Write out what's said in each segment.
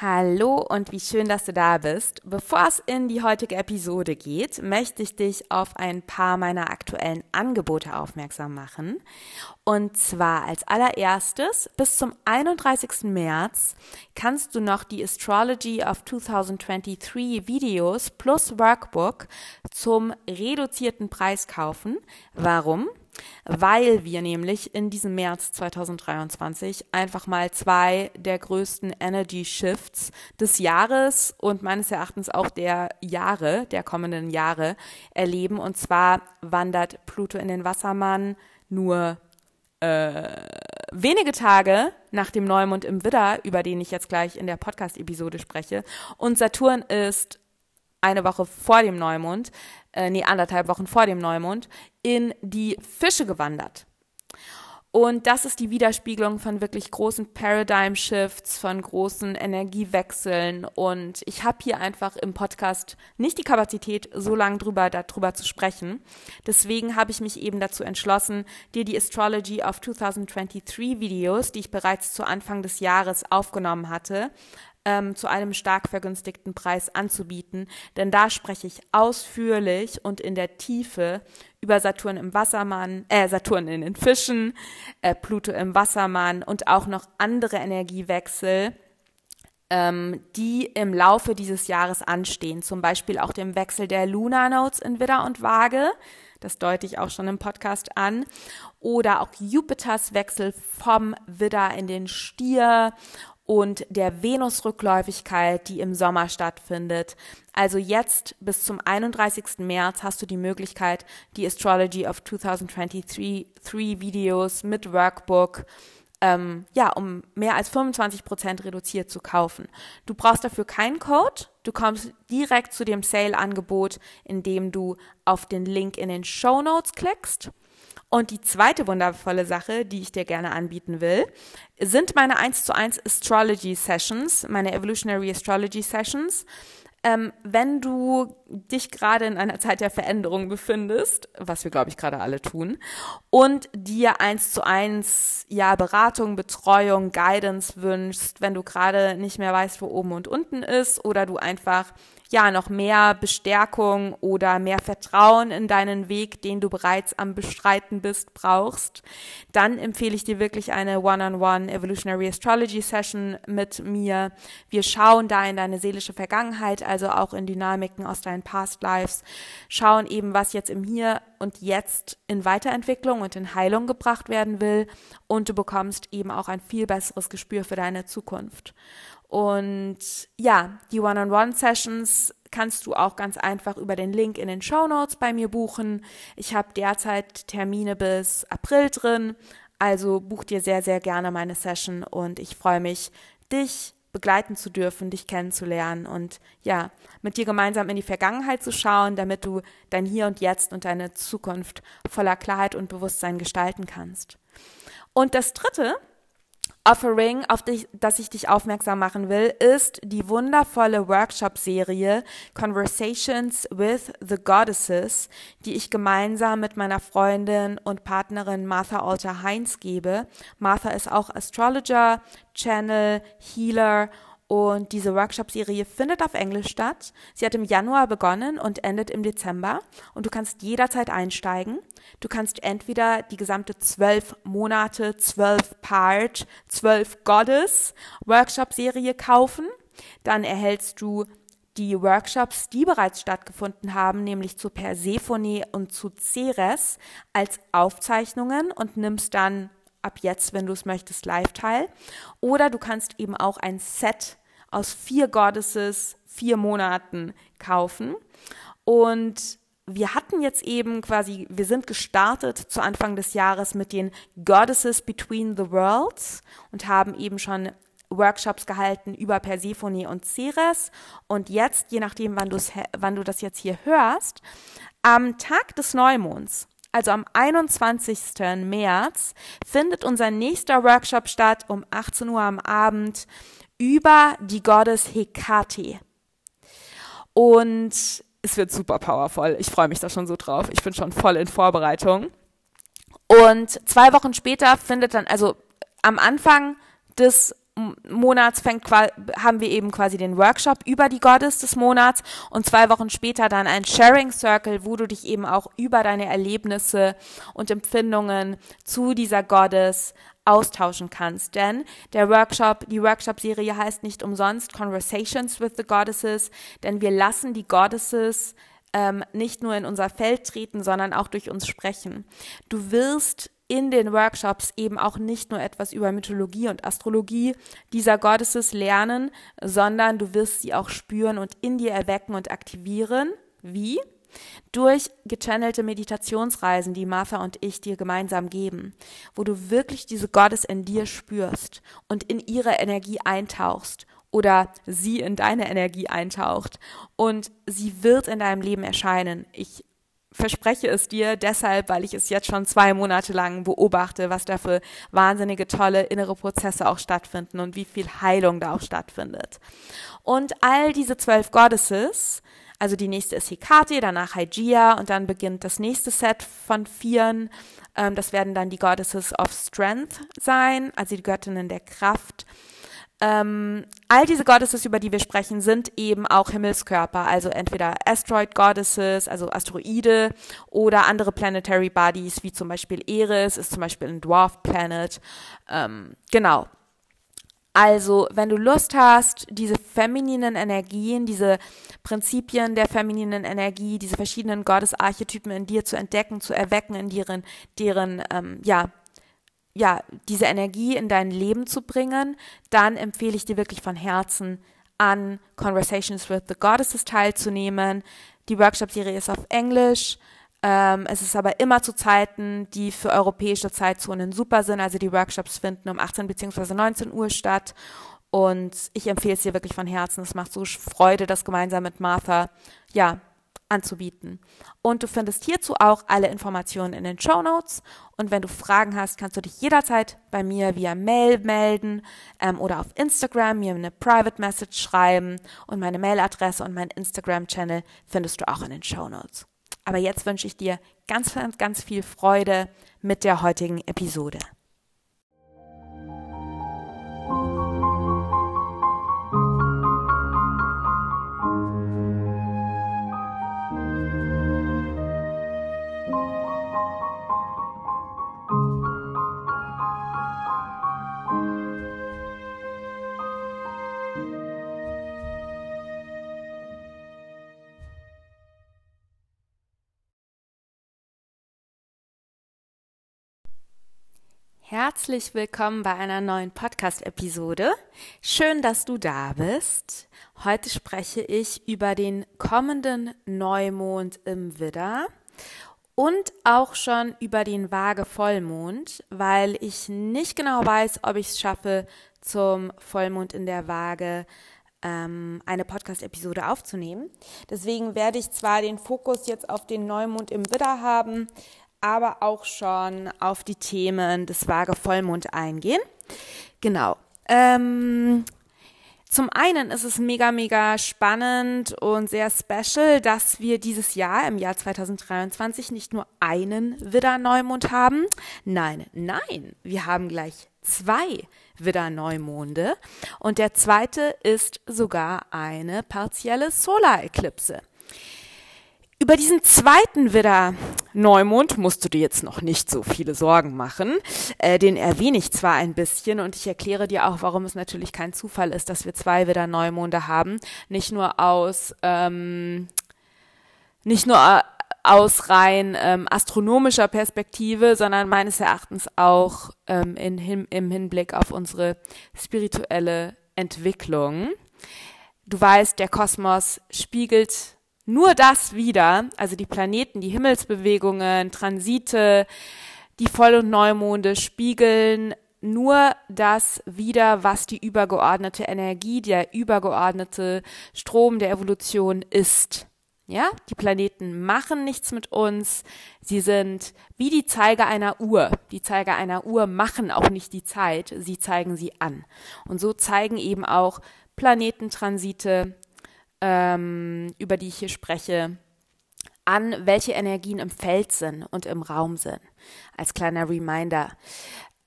Hallo und wie schön, dass du da bist. Bevor es in die heutige Episode geht, möchte ich dich auf ein paar meiner aktuellen Angebote aufmerksam machen. Und zwar als allererstes, bis zum 31. März kannst du noch die Astrology of 2023 Videos plus Workbook zum reduzierten Preis kaufen. Warum? Weil wir nämlich in diesem März 2023 einfach mal zwei der größten Energy Shifts des Jahres und meines Erachtens auch der Jahre, der kommenden Jahre erleben. Und zwar wandert Pluto in den Wassermann nur äh, wenige Tage nach dem Neumond im Widder, über den ich jetzt gleich in der Podcast-Episode spreche. Und Saturn ist eine Woche vor dem Neumond, äh, nee, anderthalb Wochen vor dem Neumond, in die Fische gewandert. Und das ist die Widerspiegelung von wirklich großen Paradigm Shifts, von großen Energiewechseln. Und ich habe hier einfach im Podcast nicht die Kapazität, so lange drüber, darüber zu sprechen. Deswegen habe ich mich eben dazu entschlossen, dir die Astrology of 2023 Videos, die ich bereits zu Anfang des Jahres aufgenommen hatte, ähm, zu einem stark vergünstigten Preis anzubieten, denn da spreche ich ausführlich und in der Tiefe über Saturn im Wassermann, äh, Saturn in den Fischen, äh, Pluto im Wassermann und auch noch andere Energiewechsel, ähm, die im Laufe dieses Jahres anstehen. Zum Beispiel auch dem Wechsel der Lunar Notes in Widder und Waage. Das deute ich auch schon im Podcast an. Oder auch Jupiters Wechsel vom Widder in den Stier und der Venusrückläufigkeit, die im Sommer stattfindet. Also jetzt bis zum 31. März hast du die Möglichkeit, die Astrology of 2023 Videos mit Workbook ähm, ja, um mehr als 25 Prozent reduziert zu kaufen. Du brauchst dafür keinen Code. Du kommst direkt zu dem Sale-Angebot, indem du auf den Link in den Show Notes klickst. Und die zweite wundervolle Sache, die ich dir gerne anbieten will, sind meine 1 zu 1 Astrology Sessions, meine Evolutionary Astrology Sessions. Ähm, wenn du dich gerade in einer Zeit der Veränderung befindest, was wir, glaube ich, gerade alle tun, und dir eins zu eins, ja, Beratung, Betreuung, Guidance wünschst, wenn du gerade nicht mehr weißt, wo oben und unten ist, oder du einfach ja noch mehr Bestärkung oder mehr Vertrauen in deinen Weg, den du bereits am Bestreiten bist, brauchst, dann empfehle ich dir wirklich eine One-on-One Evolutionary Astrology Session mit mir. Wir schauen da in deine seelische Vergangenheit also auch in Dynamiken aus deinen Past Lives, schauen eben, was jetzt im Hier und Jetzt in Weiterentwicklung und in Heilung gebracht werden will und du bekommst eben auch ein viel besseres Gespür für deine Zukunft. Und ja, die One-on-One-Sessions kannst du auch ganz einfach über den Link in den Show Notes bei mir buchen. Ich habe derzeit Termine bis April drin, also buch dir sehr, sehr gerne meine Session und ich freue mich, dich begleiten zu dürfen, dich kennenzulernen und ja, mit dir gemeinsam in die Vergangenheit zu schauen, damit du dein Hier und Jetzt und deine Zukunft voller Klarheit und Bewusstsein gestalten kannst. Und das dritte, Offering, auf dich, das ich dich aufmerksam machen will, ist die wundervolle Workshop-Serie Conversations with the Goddesses, die ich gemeinsam mit meiner Freundin und Partnerin Martha Alter Heinz gebe. Martha ist auch Astrologer, Channel, Healer und diese Workshop-Serie findet auf Englisch statt. Sie hat im Januar begonnen und endet im Dezember. Und du kannst jederzeit einsteigen. Du kannst entweder die gesamte zwölf Monate, zwölf Part, zwölf Goddess Workshop-Serie kaufen. Dann erhältst du die Workshops, die bereits stattgefunden haben, nämlich zu Persephone und zu Ceres, als Aufzeichnungen und nimmst dann ab jetzt, wenn du es möchtest, live teil. Oder du kannst eben auch ein Set aus vier Goddesses, vier Monaten kaufen. Und wir hatten jetzt eben quasi, wir sind gestartet zu Anfang des Jahres mit den Goddesses Between the Worlds und haben eben schon Workshops gehalten über Persephone und Ceres. Und jetzt, je nachdem, wann, wann du das jetzt hier hörst, am Tag des Neumonds, also am 21. März, findet unser nächster Workshop statt um 18 Uhr am Abend über die Goddess Hekate. Und es wird super powerful. Ich freue mich da schon so drauf. Ich bin schon voll in Vorbereitung. Und zwei Wochen später findet dann, also am Anfang des Monats fängt, haben wir eben quasi den Workshop über die Goddess des Monats und zwei Wochen später dann ein Sharing Circle, wo du dich eben auch über deine Erlebnisse und Empfindungen zu dieser Goddess austauschen kannst. Denn der Workshop, die Workshop-Serie heißt nicht umsonst Conversations with the Goddesses, denn wir lassen die Goddesses ähm, nicht nur in unser Feld treten, sondern auch durch uns sprechen. Du wirst in den Workshops eben auch nicht nur etwas über Mythologie und Astrologie dieser Goddesses lernen, sondern du wirst sie auch spüren und in dir erwecken und aktivieren. Wie? Durch gechannelte Meditationsreisen, die Martha und ich dir gemeinsam geben, wo du wirklich diese Goddess in dir spürst und in ihre Energie eintauchst oder sie in deine Energie eintaucht und sie wird in deinem Leben erscheinen. Ich verspreche es dir deshalb, weil ich es jetzt schon zwei Monate lang beobachte, was da für wahnsinnige tolle innere Prozesse auch stattfinden und wie viel Heilung da auch stattfindet. Und all diese zwölf Goddesses, also die nächste ist Hekate, danach Hygeia und dann beginnt das nächste Set von vieren. Ähm, das werden dann die Goddesses of Strength sein, also die Göttinnen der Kraft. Ähm, all diese Goddesses, über die wir sprechen, sind eben auch Himmelskörper, also entweder Asteroid Goddesses, also Asteroide, oder andere Planetary Bodies, wie zum Beispiel Eris, ist zum Beispiel ein Dwarf Planet. Ähm, genau. Also, wenn du Lust hast, diese femininen Energien, diese Prinzipien der femininen Energie, diese verschiedenen Gottesarchetypen in dir zu entdecken, zu erwecken, in deren, deren ähm, ja, ja, diese Energie in dein Leben zu bringen, dann empfehle ich dir wirklich von Herzen an Conversations with the Goddesses teilzunehmen. Die Workshop-Serie ist auf Englisch. Ähm, es ist aber immer zu Zeiten, die für europäische Zeitzonen super sind. Also die Workshops finden um 18 bzw. 19 Uhr statt. Und ich empfehle es dir wirklich von Herzen. Es macht so Freude, das gemeinsam mit Martha, ja, anzubieten. Und du findest hierzu auch alle Informationen in den Show Notes. Und wenn du Fragen hast, kannst du dich jederzeit bei mir via Mail melden ähm, oder auf Instagram mir eine Private Message schreiben. Und meine Mailadresse und meinen Instagram-Channel findest du auch in den Show Notes. Aber jetzt wünsche ich dir ganz, ganz, ganz viel Freude mit der heutigen Episode. Herzlich willkommen bei einer neuen Podcast-Episode. Schön, dass du da bist. Heute spreche ich über den kommenden Neumond im Widder und auch schon über den Waage Vollmond, weil ich nicht genau weiß, ob ich es schaffe, zum Vollmond in der Waage ähm, eine Podcast-Episode aufzunehmen. Deswegen werde ich zwar den Fokus jetzt auf den Neumond im Widder haben, aber auch schon auf die Themen des Waage Vollmond eingehen. Genau. Ähm, zum einen ist es mega, mega spannend und sehr special, dass wir dieses Jahr, im Jahr 2023, nicht nur einen Widder-Neumond haben. Nein, nein, wir haben gleich zwei Widder-Neumonde und der zweite ist sogar eine partielle Solar-Eklipse. Über diesen zweiten Widder Neumond musst du dir jetzt noch nicht so viele Sorgen machen. Äh, den erwähne ich zwar ein bisschen und ich erkläre dir auch, warum es natürlich kein Zufall ist, dass wir zwei Widder Neumonde haben. Nicht nur aus, ähm, nicht nur äh, aus rein ähm, astronomischer Perspektive, sondern meines Erachtens auch ähm, in, im Hinblick auf unsere spirituelle Entwicklung. Du weißt, der Kosmos spiegelt nur das wieder, also die Planeten, die Himmelsbewegungen, Transite, die Voll- und Neumonde spiegeln nur das wieder, was die übergeordnete Energie, der übergeordnete Strom der Evolution ist. Ja, die Planeten machen nichts mit uns. Sie sind wie die Zeiger einer Uhr. Die Zeiger einer Uhr machen auch nicht die Zeit, sie zeigen sie an. Und so zeigen eben auch Planetentransite, ähm, über die ich hier spreche, an, welche Energien im Feld sind und im Raum sind. Als kleiner Reminder.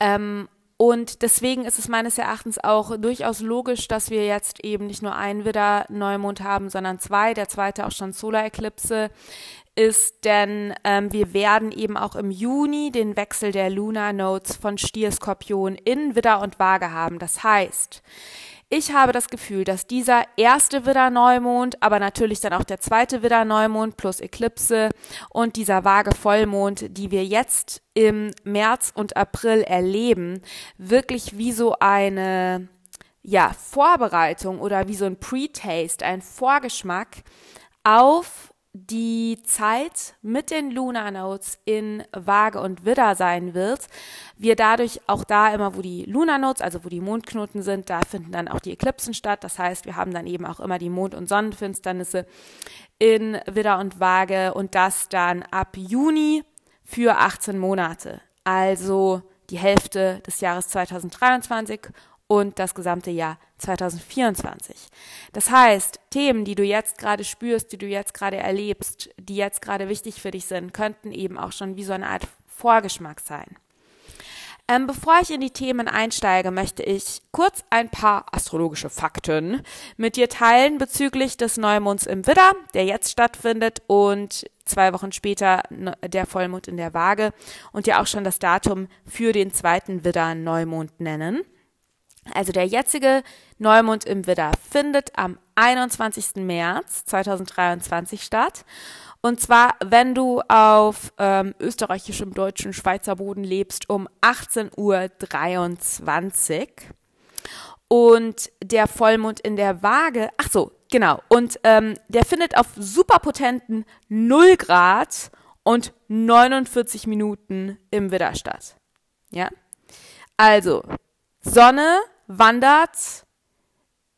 Ähm, und deswegen ist es meines Erachtens auch durchaus logisch, dass wir jetzt eben nicht nur einen Widder-Neumond haben, sondern zwei. Der zweite auch schon Solar-Eklipse ist, denn ähm, wir werden eben auch im Juni den Wechsel der Lunar Nodes von Stier, Skorpion in Widder und Waage haben. Das heißt, ich habe das Gefühl, dass dieser erste Widder-Neumond, aber natürlich dann auch der zweite Widder-Neumond plus Eklipse und dieser vage Vollmond, die wir jetzt im März und April erleben, wirklich wie so eine ja, Vorbereitung oder wie so ein Pre-Taste, ein Vorgeschmack auf die Zeit mit den Lunar Notes in Waage und Widder sein wird, wir dadurch auch da immer, wo die Lunar Notes, also wo die Mondknoten sind, da finden dann auch die Eklipsen statt. Das heißt, wir haben dann eben auch immer die Mond- und Sonnenfinsternisse in Widder und Waage und das dann ab Juni für 18 Monate. Also die Hälfte des Jahres 2023 und das gesamte Jahr 2024. Das heißt, Themen, die du jetzt gerade spürst, die du jetzt gerade erlebst, die jetzt gerade wichtig für dich sind, könnten eben auch schon wie so eine Art Vorgeschmack sein. Ähm, bevor ich in die Themen einsteige, möchte ich kurz ein paar astrologische Fakten mit dir teilen bezüglich des Neumonds im Widder, der jetzt stattfindet und zwei Wochen später der Vollmond in der Waage und ja auch schon das Datum für den zweiten Widder Neumond nennen. Also der jetzige Neumond im Widder findet am 21. März 2023 statt. Und zwar, wenn du auf ähm, österreichischem, deutschen, Schweizer Boden lebst, um 18.23 Uhr. Und der Vollmond in der Waage, ach so, genau. Und ähm, der findet auf superpotenten 0 Grad und 49 Minuten im Widder statt. Ja? Also, Sonne wandert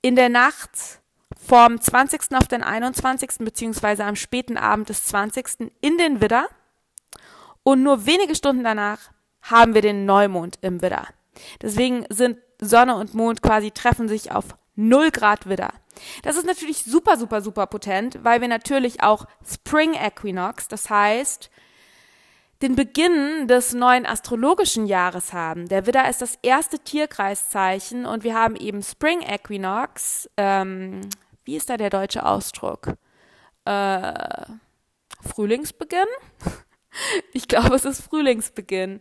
in der Nacht vom 20. auf den 21. beziehungsweise am späten Abend des 20. in den Widder und nur wenige Stunden danach haben wir den Neumond im Widder. Deswegen sind Sonne und Mond quasi treffen sich auf 0 Grad Widder. Das ist natürlich super, super, super potent, weil wir natürlich auch Spring Equinox, das heißt den Beginn des neuen astrologischen Jahres haben. Der Widder ist das erste Tierkreiszeichen und wir haben eben Spring Equinox. Ähm, wie ist da der deutsche Ausdruck? Äh, Frühlingsbeginn? Ich glaube, es ist Frühlingsbeginn.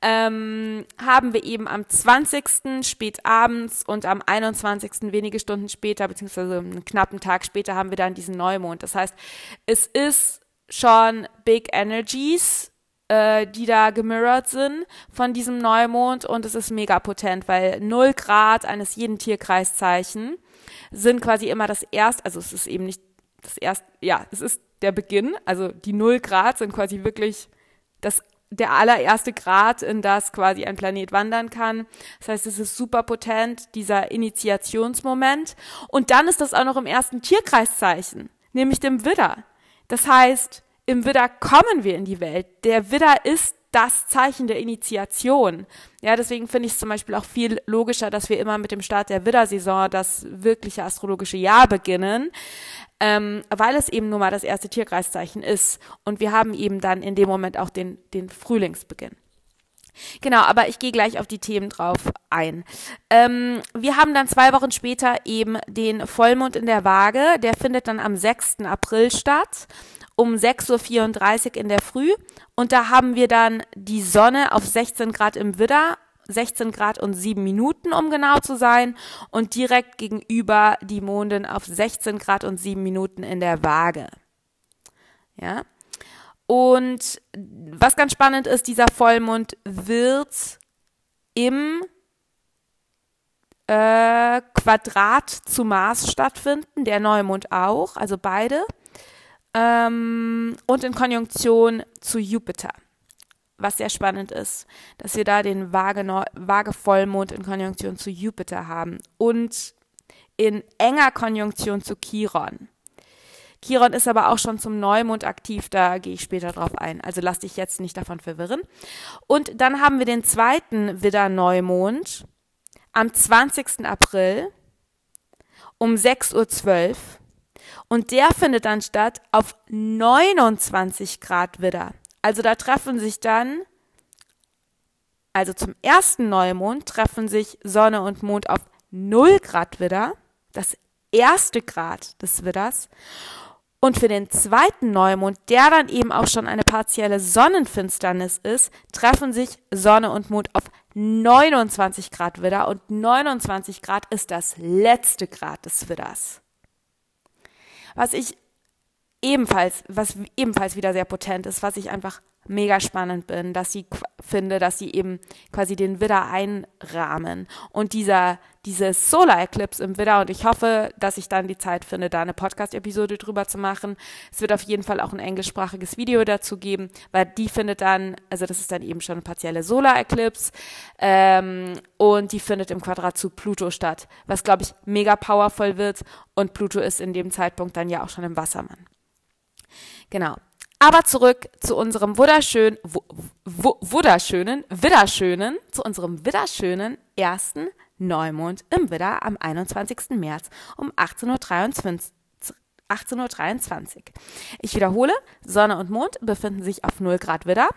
Ähm, haben wir eben am 20. spät abends und am 21. wenige Stunden später, beziehungsweise einen knappen Tag später, haben wir dann diesen Neumond. Das heißt, es ist schon Big Energies äh, die da gemirrored sind von diesem Neumond und es ist mega potent, weil 0 Grad eines jeden Tierkreiszeichen sind quasi immer das erste, also es ist eben nicht das erste, ja, es ist der Beginn, also die 0 Grad sind quasi wirklich das der allererste Grad, in das quasi ein Planet wandern kann. Das heißt, es ist super potent, dieser Initiationsmoment. Und dann ist das auch noch im ersten Tierkreiszeichen, nämlich dem Widder. Das heißt, im Widder kommen wir in die Welt. Der Widder ist das Zeichen der Initiation. Ja, deswegen finde ich es zum Beispiel auch viel logischer, dass wir immer mit dem Start der Widdersaison das wirkliche astrologische Jahr beginnen, ähm, weil es eben nun mal das erste Tierkreiszeichen ist. Und wir haben eben dann in dem Moment auch den, den Frühlingsbeginn. Genau, aber ich gehe gleich auf die Themen drauf ein. Ähm, wir haben dann zwei Wochen später eben den Vollmond in der Waage. Der findet dann am 6. April statt um 6.34 Uhr in der Früh. Und da haben wir dann die Sonne auf 16 Grad im Widder 16 Grad und 7 Minuten, um genau zu sein, und direkt gegenüber die Mondin auf 16 Grad und 7 Minuten in der Waage. Ja. Und was ganz spannend ist, dieser Vollmond wird im äh, Quadrat zu Mars stattfinden, der Neumond auch, also beide ähm, und in Konjunktion zu Jupiter. Was sehr spannend ist, dass wir da den Waage-Vollmond in Konjunktion zu Jupiter haben und in enger Konjunktion zu Chiron. Chiron ist aber auch schon zum Neumond aktiv, da gehe ich später drauf ein. Also lass dich jetzt nicht davon verwirren. Und dann haben wir den zweiten Widder-Neumond am 20. April um 6.12 Uhr und der findet dann statt auf 29 Grad Widder. Also da treffen sich dann, also zum ersten Neumond treffen sich Sonne und Mond auf 0 Grad Widder, das erste Grad des Widders. Und für den zweiten Neumond, der dann eben auch schon eine partielle Sonnenfinsternis ist, treffen sich Sonne und Mond auf 29 Grad Widder und 29 Grad ist das letzte Grad des Widders. Was ich ebenfalls, was ebenfalls wieder sehr potent ist, was ich einfach mega spannend bin, dass sie finde, dass sie eben quasi den Widder einrahmen und dieser dieses Solar Eclipse im Widder und ich hoffe, dass ich dann die Zeit finde, da eine Podcast Episode drüber zu machen. Es wird auf jeden Fall auch ein englischsprachiges Video dazu geben, weil die findet dann, also das ist dann eben schon eine partielle Solar Eclipse ähm, und die findet im Quadrat zu Pluto statt, was glaube ich mega powerful wird und Pluto ist in dem Zeitpunkt dann ja auch schon im Wassermann. Genau. Aber zurück zu unserem wunderschönen, wunderschönen, wunderschönen, zu unserem wunderschönen ersten Neumond im Widder am 21. März um 18.23 18.23 Uhr. Ich wiederhole, Sonne und Mond befinden sich auf 0 Grad Widder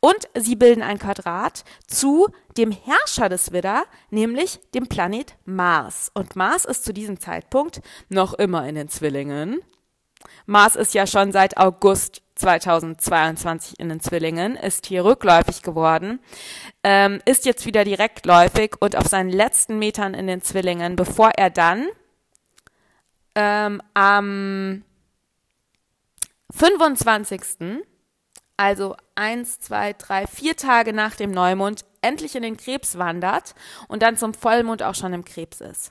und sie bilden ein Quadrat zu dem Herrscher des Widder, nämlich dem Planet Mars. Und Mars ist zu diesem Zeitpunkt noch immer in den Zwillingen. Mars ist ja schon seit August 2022 in den Zwillingen, ist hier rückläufig geworden, ähm, ist jetzt wieder direktläufig und auf seinen letzten Metern in den Zwillingen, bevor er dann ähm, am 25. also eins, zwei, drei, vier Tage nach dem Neumond endlich in den Krebs wandert und dann zum Vollmond auch schon im Krebs ist.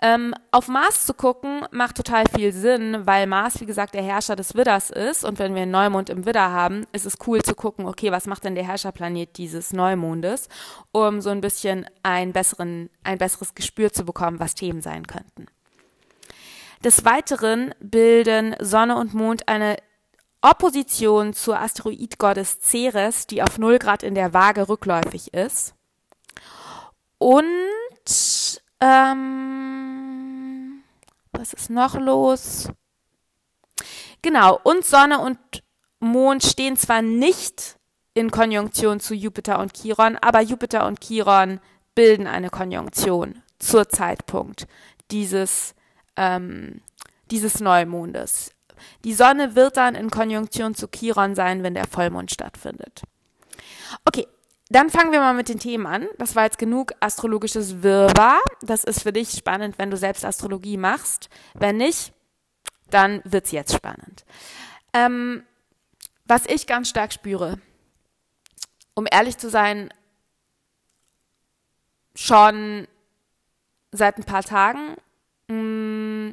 Ähm, auf Mars zu gucken macht total viel Sinn, weil Mars, wie gesagt, der Herrscher des Widders ist. Und wenn wir einen Neumond im Widder haben, ist es cool zu gucken, okay, was macht denn der Herrscherplanet dieses Neumondes, um so ein bisschen ein, besseren, ein besseres Gespür zu bekommen, was Themen sein könnten. Des Weiteren bilden Sonne und Mond eine Opposition zur Asteroidgottes Ceres, die auf 0 Grad in der Waage rückläufig ist. Und ähm, was ist noch los? Genau, und Sonne und Mond stehen zwar nicht in Konjunktion zu Jupiter und Chiron, aber Jupiter und Chiron bilden eine Konjunktion zur Zeitpunkt dieses, ähm, dieses Neumondes. Die Sonne wird dann in Konjunktion zu Chiron sein, wenn der Vollmond stattfindet. Okay, dann fangen wir mal mit den Themen an. Das war jetzt genug astrologisches Wirrwarr. Das ist für dich spannend, wenn du selbst Astrologie machst. Wenn nicht, dann wird's jetzt spannend. Ähm, was ich ganz stark spüre, um ehrlich zu sein, schon seit ein paar Tagen. Mm,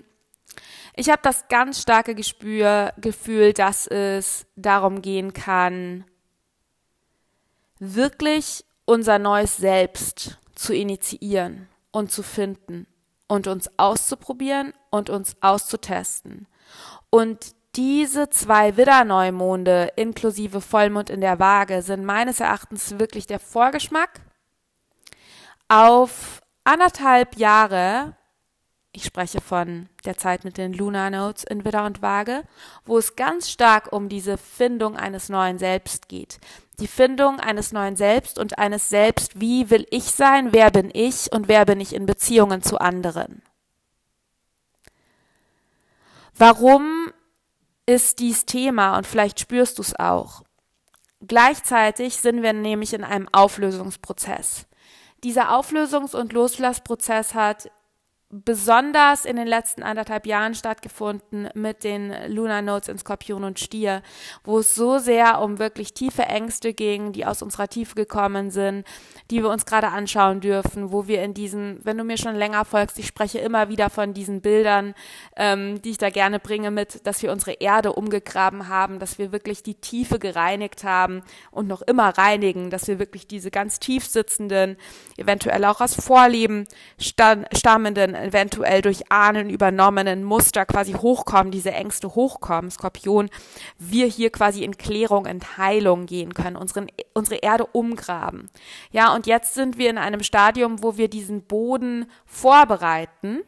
ich habe das ganz starke Gespür, Gefühl, dass es darum gehen kann, wirklich unser neues Selbst zu initiieren und zu finden und uns auszuprobieren und uns auszutesten. Und diese zwei Widder-Neumonde inklusive Vollmond in der Waage sind meines Erachtens wirklich der Vorgeschmack auf anderthalb Jahre, ich spreche von der Zeit mit den Lunar Notes in Widder und Waage, wo es ganz stark um diese Findung eines neuen Selbst geht. Die Findung eines neuen Selbst und eines Selbst, wie will ich sein, wer bin ich und wer bin ich in Beziehungen zu anderen. Warum ist dies Thema und vielleicht spürst du es auch. Gleichzeitig sind wir nämlich in einem Auflösungsprozess. Dieser Auflösungs- und Loslassprozess hat besonders in den letzten anderthalb Jahren stattgefunden mit den Lunar Notes in Skorpion und Stier, wo es so sehr um wirklich tiefe Ängste ging, die aus unserer Tiefe gekommen sind, die wir uns gerade anschauen dürfen, wo wir in diesen, wenn du mir schon länger folgst, ich spreche immer wieder von diesen Bildern, ähm, die ich da gerne bringe mit, dass wir unsere Erde umgegraben haben, dass wir wirklich die Tiefe gereinigt haben und noch immer reinigen, dass wir wirklich diese ganz tief sitzenden, eventuell auch aus Vorleben stammenden eventuell durch Ahnen übernommenen Muster quasi hochkommen, diese Ängste hochkommen, Skorpion, wir hier quasi in Klärung, in Heilung gehen können, unseren, unsere Erde umgraben. Ja, und jetzt sind wir in einem Stadium, wo wir diesen Boden vorbereiten.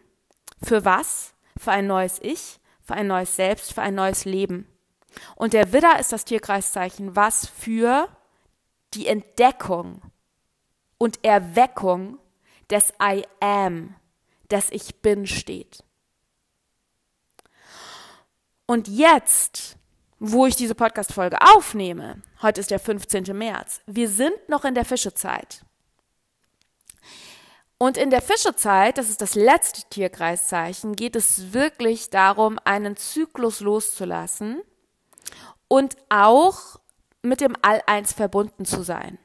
Für was? Für ein neues Ich, für ein neues Selbst, für ein neues Leben. Und der Widder ist das Tierkreiszeichen, was für die Entdeckung und Erweckung des I Am das Ich bin steht. Und jetzt, wo ich diese Podcast-Folge aufnehme, heute ist der 15. März, wir sind noch in der Fischezeit. Und in der Fischezeit, das ist das letzte Tierkreiszeichen, geht es wirklich darum, einen Zyklus loszulassen und auch mit dem All-Eins verbunden zu sein.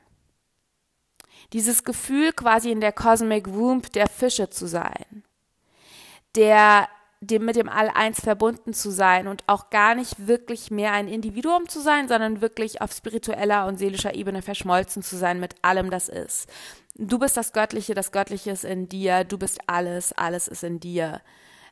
Dieses Gefühl, quasi in der Cosmic Womb der Fische zu sein, der dem mit dem All-Eins verbunden zu sein und auch gar nicht wirklich mehr ein Individuum zu sein, sondern wirklich auf spiritueller und seelischer Ebene verschmolzen zu sein mit allem, das ist. Du bist das Göttliche, das Göttliche ist in dir, du bist alles, alles ist in dir.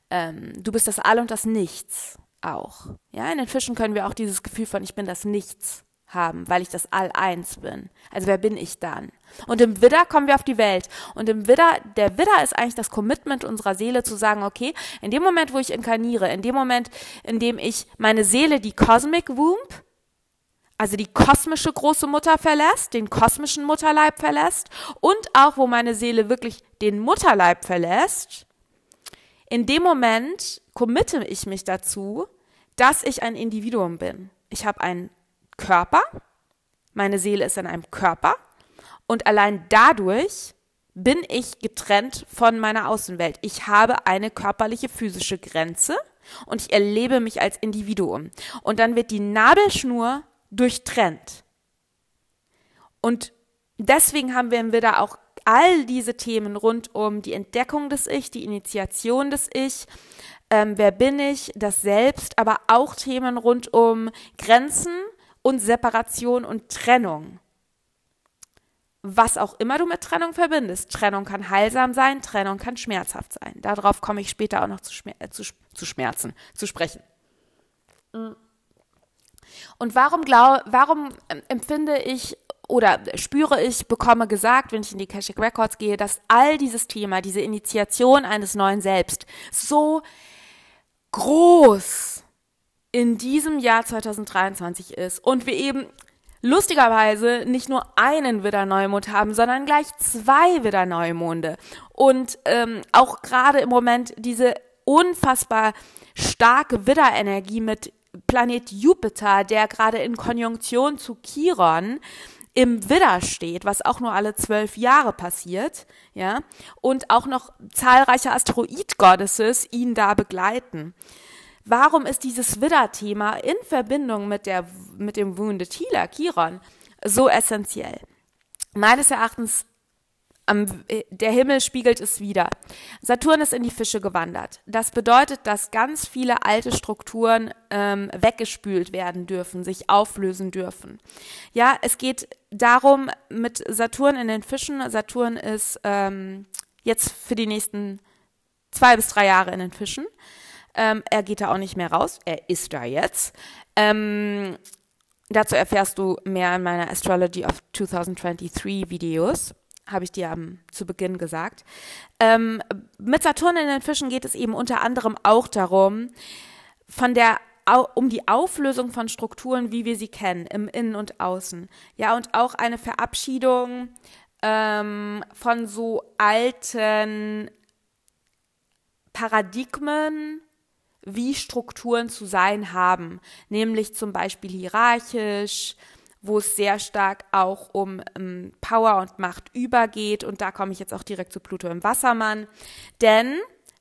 Ähm, du bist das All und das Nichts auch. Ja, in den Fischen können wir auch dieses Gefühl von ich bin das Nichts haben, weil ich das All-Eins bin. Also wer bin ich dann? Und im Widder kommen wir auf die Welt. Und im Widder, der Widder ist eigentlich das Commitment unserer Seele zu sagen, okay, in dem Moment, wo ich inkarniere, in dem Moment, in dem ich meine Seele die Cosmic Womb, also die kosmische große Mutter verlässt, den kosmischen Mutterleib verlässt und auch wo meine Seele wirklich den Mutterleib verlässt, in dem Moment committe ich mich dazu, dass ich ein Individuum bin. Ich habe ein Körper, meine Seele ist in einem Körper und allein dadurch bin ich getrennt von meiner Außenwelt. Ich habe eine körperliche physische Grenze und ich erlebe mich als Individuum. Und dann wird die Nabelschnur durchtrennt. Und deswegen haben wir im auch all diese Themen rund um die Entdeckung des Ich, die Initiation des Ich, ähm, wer bin ich, das Selbst, aber auch Themen rund um Grenzen, und Separation und Trennung. Was auch immer du mit Trennung verbindest. Trennung kann heilsam sein, Trennung kann schmerzhaft sein. Darauf komme ich später auch noch zu, Schmer äh, zu, zu Schmerzen, zu sprechen. Und warum, glaub, warum empfinde ich oder spüre ich, bekomme gesagt, wenn ich in die Kashik Records gehe, dass all dieses Thema, diese Initiation eines neuen Selbst so groß in diesem Jahr 2023 ist und wir eben lustigerweise nicht nur einen Widder-Neumond haben, sondern gleich zwei Widder-Neumonde. Und ähm, auch gerade im Moment diese unfassbar starke Widder-Energie mit Planet Jupiter, der gerade in Konjunktion zu Chiron im Widder steht, was auch nur alle zwölf Jahre passiert, ja, und auch noch zahlreiche Asteroid-Goddesses ihn da begleiten. Warum ist dieses Widder-Thema in Verbindung mit, der, mit dem Wounded Healer, Chiron, so essentiell. Meines Erachtens am, der Himmel spiegelt es wieder. Saturn ist in die Fische gewandert. Das bedeutet, dass ganz viele alte Strukturen ähm, weggespült werden dürfen, sich auflösen dürfen. Ja, es geht darum, mit Saturn in den Fischen, Saturn ist ähm, jetzt für die nächsten zwei bis drei Jahre in den Fischen. Ähm, er geht da auch nicht mehr raus, er ist da jetzt. Ähm, dazu erfährst du mehr in meiner Astrology of 2023 Videos habe ich dir um, zu Beginn gesagt. Ähm, mit Saturn in den Fischen geht es eben unter anderem auch darum, von der um die Auflösung von Strukturen, wie wir sie kennen, im Innen und Außen. Ja, und auch eine Verabschiedung ähm, von so alten Paradigmen, wie Strukturen zu sein haben, nämlich zum Beispiel hierarchisch, wo es sehr stark auch um, ähm, Power und Macht übergeht. Und da komme ich jetzt auch direkt zu Pluto im Wassermann. Denn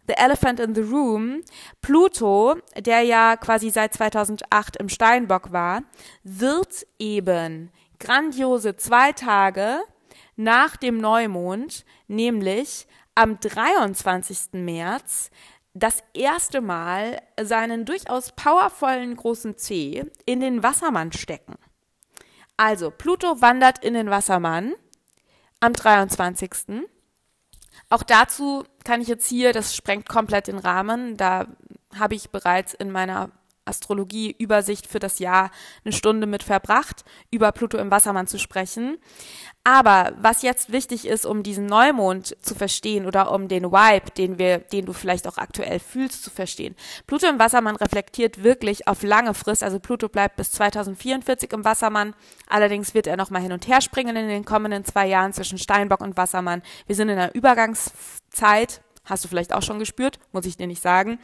The Elephant in the Room, Pluto, der ja quasi seit 2008 im Steinbock war, wird eben grandiose zwei Tage nach dem Neumond, nämlich am 23. März, das erste Mal seinen durchaus powervollen großen C in den Wassermann stecken. Also, Pluto wandert in den Wassermann am 23. Auch dazu kann ich jetzt hier, das sprengt komplett den Rahmen, da habe ich bereits in meiner Astrologie-Übersicht für das Jahr eine Stunde mit verbracht, über Pluto im Wassermann zu sprechen. Aber was jetzt wichtig ist, um diesen Neumond zu verstehen oder um den Vibe, den wir, den du vielleicht auch aktuell fühlst, zu verstehen. Pluto im Wassermann reflektiert wirklich auf lange Frist. Also Pluto bleibt bis 2044 im Wassermann. Allerdings wird er nochmal hin und her springen in den kommenden zwei Jahren zwischen Steinbock und Wassermann. Wir sind in einer Übergangszeit Hast du vielleicht auch schon gespürt, muss ich dir nicht sagen.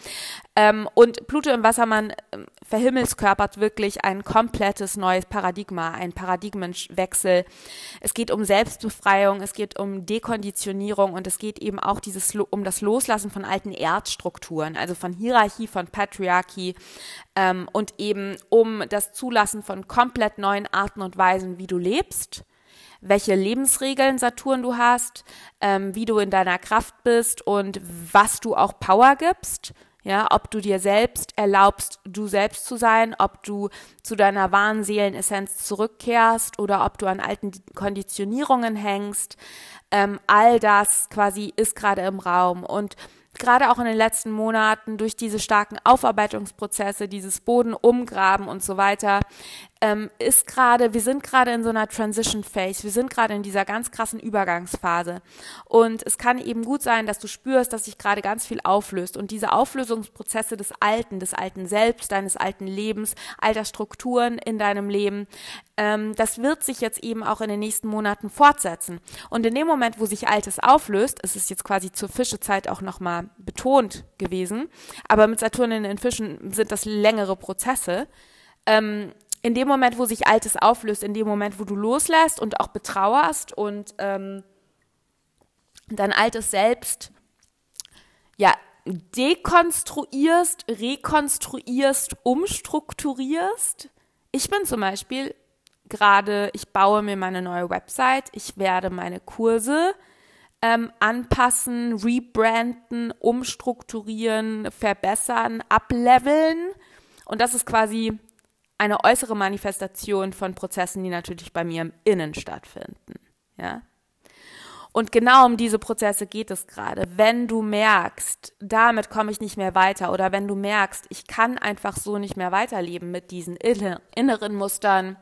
Ähm, und Pluto im Wassermann ähm, verhimmelskörpert wirklich ein komplettes neues Paradigma, ein Paradigmenwechsel. Es geht um Selbstbefreiung, es geht um Dekonditionierung und es geht eben auch dieses, um das Loslassen von alten Erdstrukturen, also von Hierarchie, von Patriarchie ähm, und eben um das Zulassen von komplett neuen Arten und Weisen, wie du lebst welche Lebensregeln Saturn du hast, ähm, wie du in deiner Kraft bist und was du auch Power gibst. Ja, ob du dir selbst erlaubst, du selbst zu sein, ob du zu deiner wahren Seelenessenz zurückkehrst oder ob du an alten Konditionierungen hängst. Ähm, all das quasi ist gerade im Raum und gerade auch in den letzten Monaten durch diese starken Aufarbeitungsprozesse, dieses Boden umgraben und so weiter, ähm, ist gerade, wir sind gerade in so einer Transition Phase, wir sind gerade in dieser ganz krassen Übergangsphase. Und es kann eben gut sein, dass du spürst, dass sich gerade ganz viel auflöst. Und diese Auflösungsprozesse des Alten, des alten Selbst, deines alten Lebens, alter Strukturen in deinem Leben, ähm, das wird sich jetzt eben auch in den nächsten Monaten fortsetzen. Und in dem Moment, wo sich Altes auflöst, ist es jetzt quasi zur Fischezeit auch nochmal betont gewesen, aber mit Saturn in den Fischen sind das längere Prozesse. Ähm, in dem Moment, wo sich Altes auflöst, in dem Moment, wo du loslässt und auch betrauerst und ähm, dein altes Selbst ja dekonstruierst, rekonstruierst, umstrukturierst. Ich bin zum Beispiel gerade, ich baue mir meine neue Website, ich werde meine Kurse ähm, anpassen, rebranden, umstrukturieren, verbessern, ableveln. Und das ist quasi eine äußere Manifestation von Prozessen, die natürlich bei mir im Innen stattfinden. Ja. Und genau um diese Prozesse geht es gerade. Wenn du merkst, damit komme ich nicht mehr weiter oder wenn du merkst, ich kann einfach so nicht mehr weiterleben mit diesen inneren Mustern,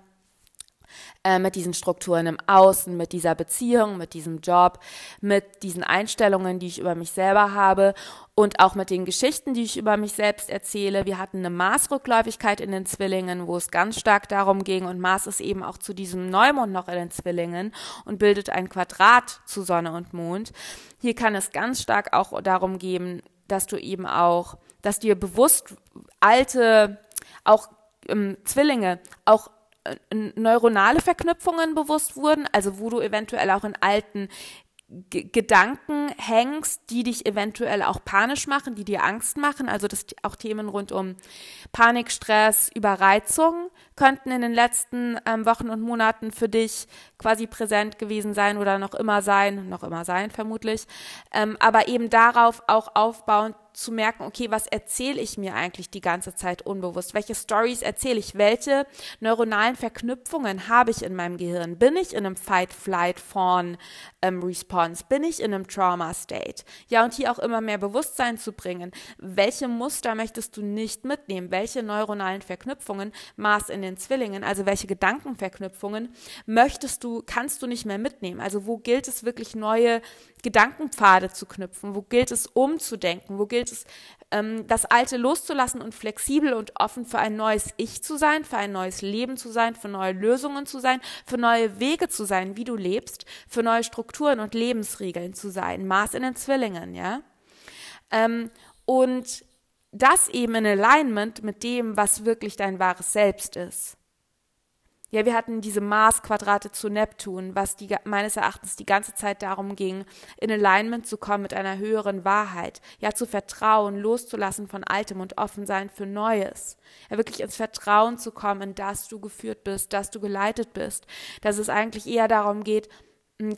äh, mit diesen Strukturen im Außen, mit dieser Beziehung, mit diesem Job, mit diesen Einstellungen, die ich über mich selber habe und auch mit den Geschichten, die ich über mich selbst erzähle. Wir hatten eine Maßrückläufigkeit in den Zwillingen, wo es ganz stark darum ging und Mars ist eben auch zu diesem Neumond noch in den Zwillingen und bildet ein Quadrat zu Sonne und Mond. Hier kann es ganz stark auch darum gehen, dass du eben auch, dass dir bewusst alte, auch ähm, Zwillinge, auch neuronale Verknüpfungen bewusst wurden, also wo du eventuell auch in alten G Gedanken hängst, die dich eventuell auch panisch machen, die dir Angst machen. Also das auch Themen rund um Panik, Stress, Überreizung könnten in den letzten ähm, Wochen und Monaten für dich quasi präsent gewesen sein oder noch immer sein, noch immer sein vermutlich. Ähm, aber eben darauf auch aufbauend zu merken, okay, was erzähle ich mir eigentlich die ganze Zeit unbewusst? Welche Stories erzähle ich? Welche neuronalen Verknüpfungen habe ich in meinem Gehirn? Bin ich in einem Fight-Flight-Fawn-Response? Ähm, Bin ich in einem Trauma-State? Ja, und hier auch immer mehr Bewusstsein zu bringen. Welche Muster möchtest du nicht mitnehmen? Welche neuronalen Verknüpfungen, Mars in den Zwillingen, also welche Gedankenverknüpfungen möchtest du, kannst du nicht mehr mitnehmen? Also wo gilt es wirklich neue Gedankenpfade zu knüpfen? Wo gilt es umzudenken? Wo gilt es, ähm, das Alte loszulassen und flexibel und offen für ein neues Ich zu sein, für ein neues Leben zu sein, für neue Lösungen zu sein, für neue Wege zu sein, wie du lebst, für neue Strukturen und Lebensregeln zu sein? Maß in den Zwillingen, ja? Ähm, und das eben in Alignment mit dem, was wirklich dein wahres Selbst ist. Ja, wir hatten diese Marsquadrate zu Neptun, was die, meines Erachtens die ganze Zeit darum ging, in Alignment zu kommen mit einer höheren Wahrheit. Ja, zu vertrauen, loszulassen von Altem und offen sein für Neues. Ja, wirklich ins Vertrauen zu kommen, dass du geführt bist, dass du geleitet bist. Dass es eigentlich eher darum geht,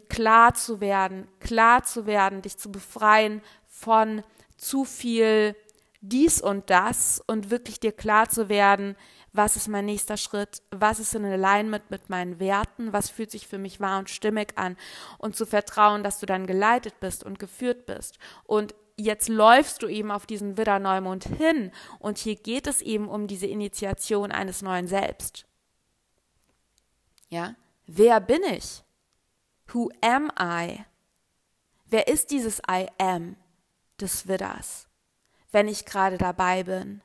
klar zu werden, klar zu werden, dich zu befreien von zu viel dies und das und wirklich dir klar zu werden, was ist mein nächster Schritt, was ist in Alignment mit meinen Werten, was fühlt sich für mich wahr und stimmig an und zu vertrauen, dass du dann geleitet bist und geführt bist und jetzt läufst du eben auf diesen Widder-Neumond hin und hier geht es eben um diese Initiation eines neuen Selbst. Ja, wer bin ich? Who am I? Wer ist dieses I am des Widders, wenn ich gerade dabei bin?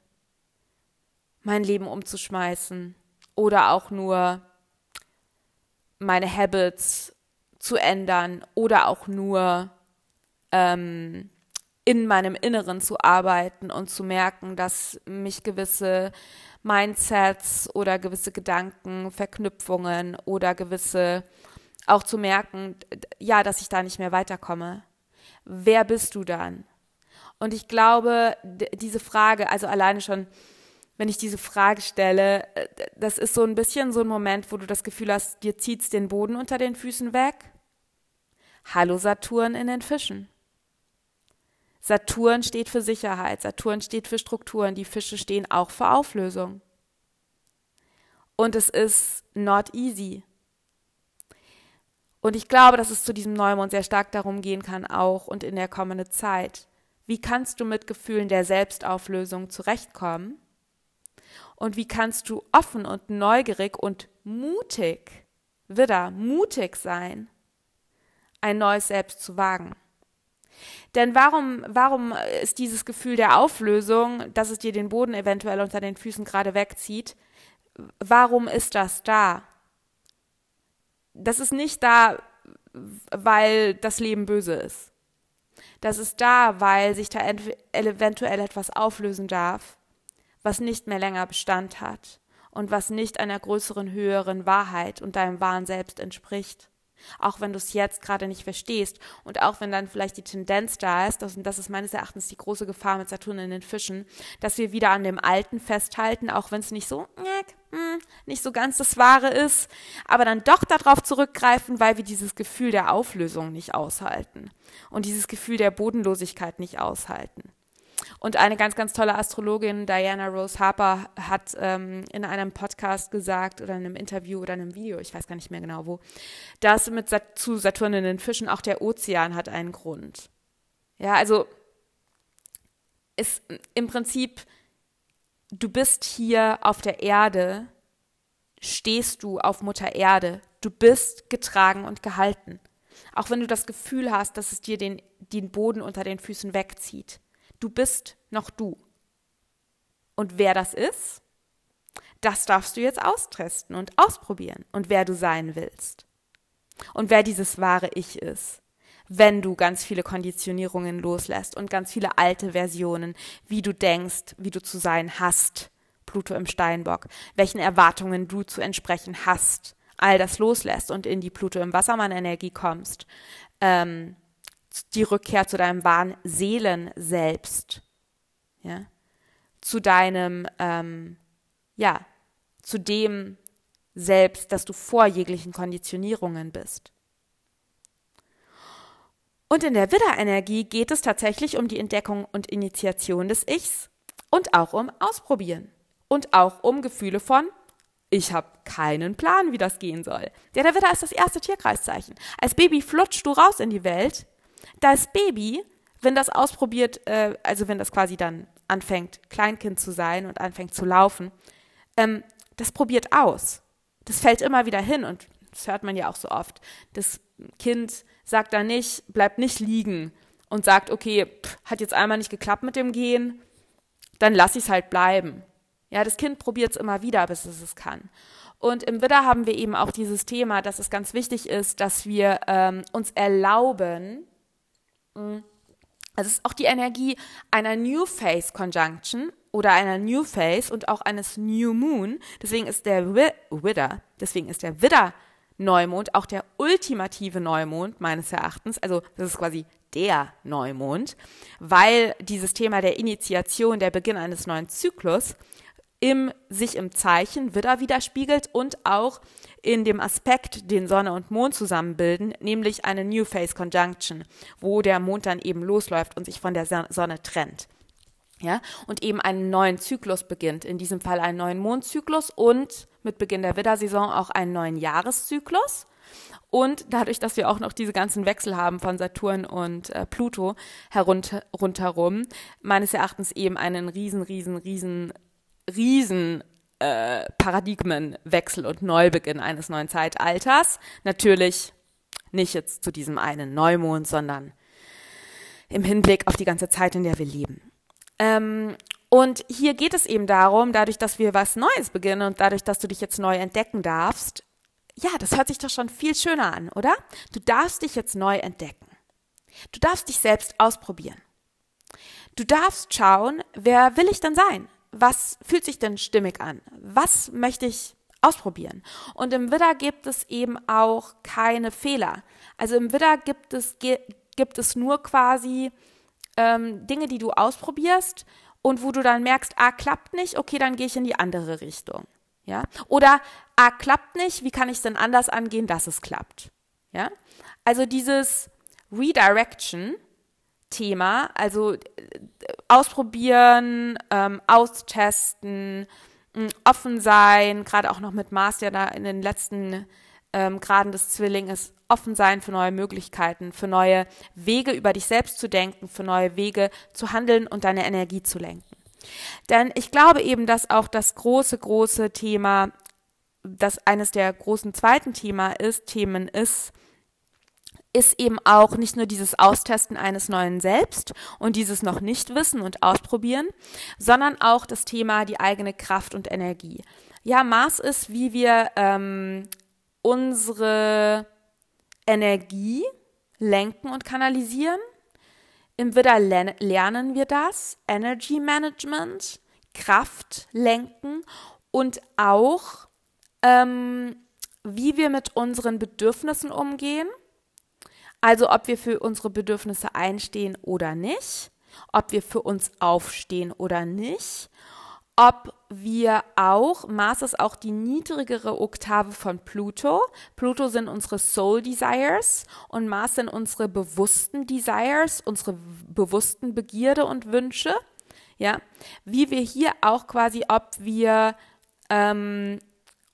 Mein Leben umzuschmeißen oder auch nur meine Habits zu ändern oder auch nur ähm, in meinem Inneren zu arbeiten und zu merken, dass mich gewisse Mindsets oder gewisse Gedanken, Verknüpfungen oder gewisse auch zu merken, ja, dass ich da nicht mehr weiterkomme. Wer bist du dann? Und ich glaube, diese Frage, also alleine schon wenn ich diese Frage stelle, äh, das ist so ein bisschen so ein Moment, wo du das Gefühl hast, dir zieht's den Boden unter den Füßen weg. Hallo Saturn in den Fischen. Saturn steht für Sicherheit, Saturn steht für Strukturen, die Fische stehen auch für Auflösung. Und es ist not easy. Und ich glaube, dass es zu diesem Neumond sehr stark darum gehen kann, auch und in der kommenden Zeit. Wie kannst du mit Gefühlen der Selbstauflösung zurechtkommen? Und wie kannst du offen und neugierig und mutig, wieder mutig sein, ein neues Selbst zu wagen? Denn warum, warum ist dieses Gefühl der Auflösung, dass es dir den Boden eventuell unter den Füßen gerade wegzieht, warum ist das da? Das ist nicht da, weil das Leben böse ist. Das ist da, weil sich da eventuell etwas auflösen darf, was nicht mehr länger Bestand hat und was nicht einer größeren, höheren Wahrheit und deinem wahren Selbst entspricht. Auch wenn du es jetzt gerade nicht verstehst und auch wenn dann vielleicht die Tendenz da ist, und das ist meines Erachtens die große Gefahr mit Saturn in den Fischen, dass wir wieder an dem Alten festhalten, auch wenn es nicht so, hm, nicht so ganz das Wahre ist, aber dann doch darauf zurückgreifen, weil wir dieses Gefühl der Auflösung nicht aushalten und dieses Gefühl der Bodenlosigkeit nicht aushalten. Und eine ganz, ganz tolle Astrologin, Diana Rose Harper, hat ähm, in einem Podcast gesagt oder in einem Interview oder in einem Video, ich weiß gar nicht mehr genau wo, dass mit Sat zu Saturn in den Fischen auch der Ozean hat einen Grund. Ja, also ist im Prinzip, du bist hier auf der Erde, stehst du auf Mutter Erde, du bist getragen und gehalten. Auch wenn du das Gefühl hast, dass es dir den, den Boden unter den Füßen wegzieht. Du bist noch du. Und wer das ist, das darfst du jetzt austesten und ausprobieren und wer du sein willst. Und wer dieses wahre Ich ist, wenn du ganz viele Konditionierungen loslässt und ganz viele alte Versionen, wie du denkst, wie du zu sein hast, Pluto im Steinbock, welchen Erwartungen du zu entsprechen hast, all das loslässt und in die Pluto im Wassermann-Energie kommst, ähm, die Rückkehr zu deinem wahren Seelenselbst, ja, zu deinem, ähm, ja, zu dem Selbst, dass du vor jeglichen Konditionierungen bist. Und in der Widderenergie geht es tatsächlich um die Entdeckung und Initiation des Ichs und auch um Ausprobieren und auch um Gefühle von ich habe keinen Plan, wie das gehen soll. Ja, der Widder ist das erste Tierkreiszeichen. Als Baby flutschst du raus in die Welt. Das Baby, wenn das ausprobiert, äh, also wenn das quasi dann anfängt, Kleinkind zu sein und anfängt zu laufen, ähm, das probiert aus. Das fällt immer wieder hin und das hört man ja auch so oft. Das Kind sagt da nicht, bleibt nicht liegen und sagt, okay, pff, hat jetzt einmal nicht geklappt mit dem Gehen, dann lass ich es halt bleiben. Ja, das Kind probiert es immer wieder, bis es es kann. Und im Widder haben wir eben auch dieses Thema, dass es ganz wichtig ist, dass wir ähm, uns erlauben, es ist auch die Energie einer New Phase Conjunction oder einer New Phase und auch eines New Moon. Deswegen ist der Widder, deswegen ist der Widder Neumond auch der ultimative Neumond meines Erachtens. Also das ist quasi der Neumond, weil dieses Thema der Initiation, der Beginn eines neuen Zyklus im, sich im Zeichen Widder widerspiegelt und auch in dem Aspekt, den Sonne und Mond zusammenbilden, nämlich eine New Phase Conjunction, wo der Mond dann eben losläuft und sich von der Sonne trennt. Ja, und eben einen neuen Zyklus beginnt, in diesem Fall einen neuen Mondzyklus und mit Beginn der Widdersaison auch einen neuen Jahreszyklus. Und dadurch, dass wir auch noch diese ganzen Wechsel haben von Saturn und äh, Pluto herunter, rundherum, meines Erachtens eben einen riesen, riesen, riesen riesen äh, Paradigmenwechsel und Neubeginn eines neuen Zeitalters. Natürlich nicht jetzt zu diesem einen Neumond, sondern im Hinblick auf die ganze Zeit, in der wir leben. Ähm, und hier geht es eben darum, dadurch, dass wir was Neues beginnen und dadurch, dass du dich jetzt neu entdecken darfst, ja, das hört sich doch schon viel schöner an, oder? Du darfst dich jetzt neu entdecken. Du darfst dich selbst ausprobieren. Du darfst schauen, wer will ich denn sein? Was fühlt sich denn stimmig an? Was möchte ich ausprobieren? Und im Widder gibt es eben auch keine Fehler. Also im Widder gibt es, gibt es nur quasi ähm, Dinge, die du ausprobierst und wo du dann merkst, ah, klappt nicht, okay, dann gehe ich in die andere Richtung. Ja? Oder ah, klappt nicht, wie kann ich es denn anders angehen, dass es klappt? Ja? Also dieses Redirection, Thema. Also äh, ausprobieren, ähm, austesten, mh, offen sein, gerade auch noch mit Mars, der da in den letzten ähm, Graden des Zwillings offen sein für neue Möglichkeiten, für neue Wege über dich selbst zu denken, für neue Wege zu handeln und deine Energie zu lenken. Denn ich glaube eben, dass auch das große, große Thema, das eines der großen zweiten Thema ist, Themen ist, ist eben auch nicht nur dieses Austesten eines neuen Selbst und dieses noch nicht wissen und ausprobieren, sondern auch das Thema die eigene Kraft und Energie. Ja, Maß ist, wie wir ähm, unsere Energie lenken und kanalisieren. Im Widder lernen wir das, Energy Management, Kraft lenken und auch, ähm, wie wir mit unseren Bedürfnissen umgehen also ob wir für unsere Bedürfnisse einstehen oder nicht, ob wir für uns aufstehen oder nicht, ob wir auch, Mars ist auch die niedrigere Oktave von Pluto. Pluto sind unsere Soul Desires und Mars sind unsere bewussten Desires, unsere bewussten Begierde und Wünsche. Ja, wie wir hier auch quasi, ob wir ähm,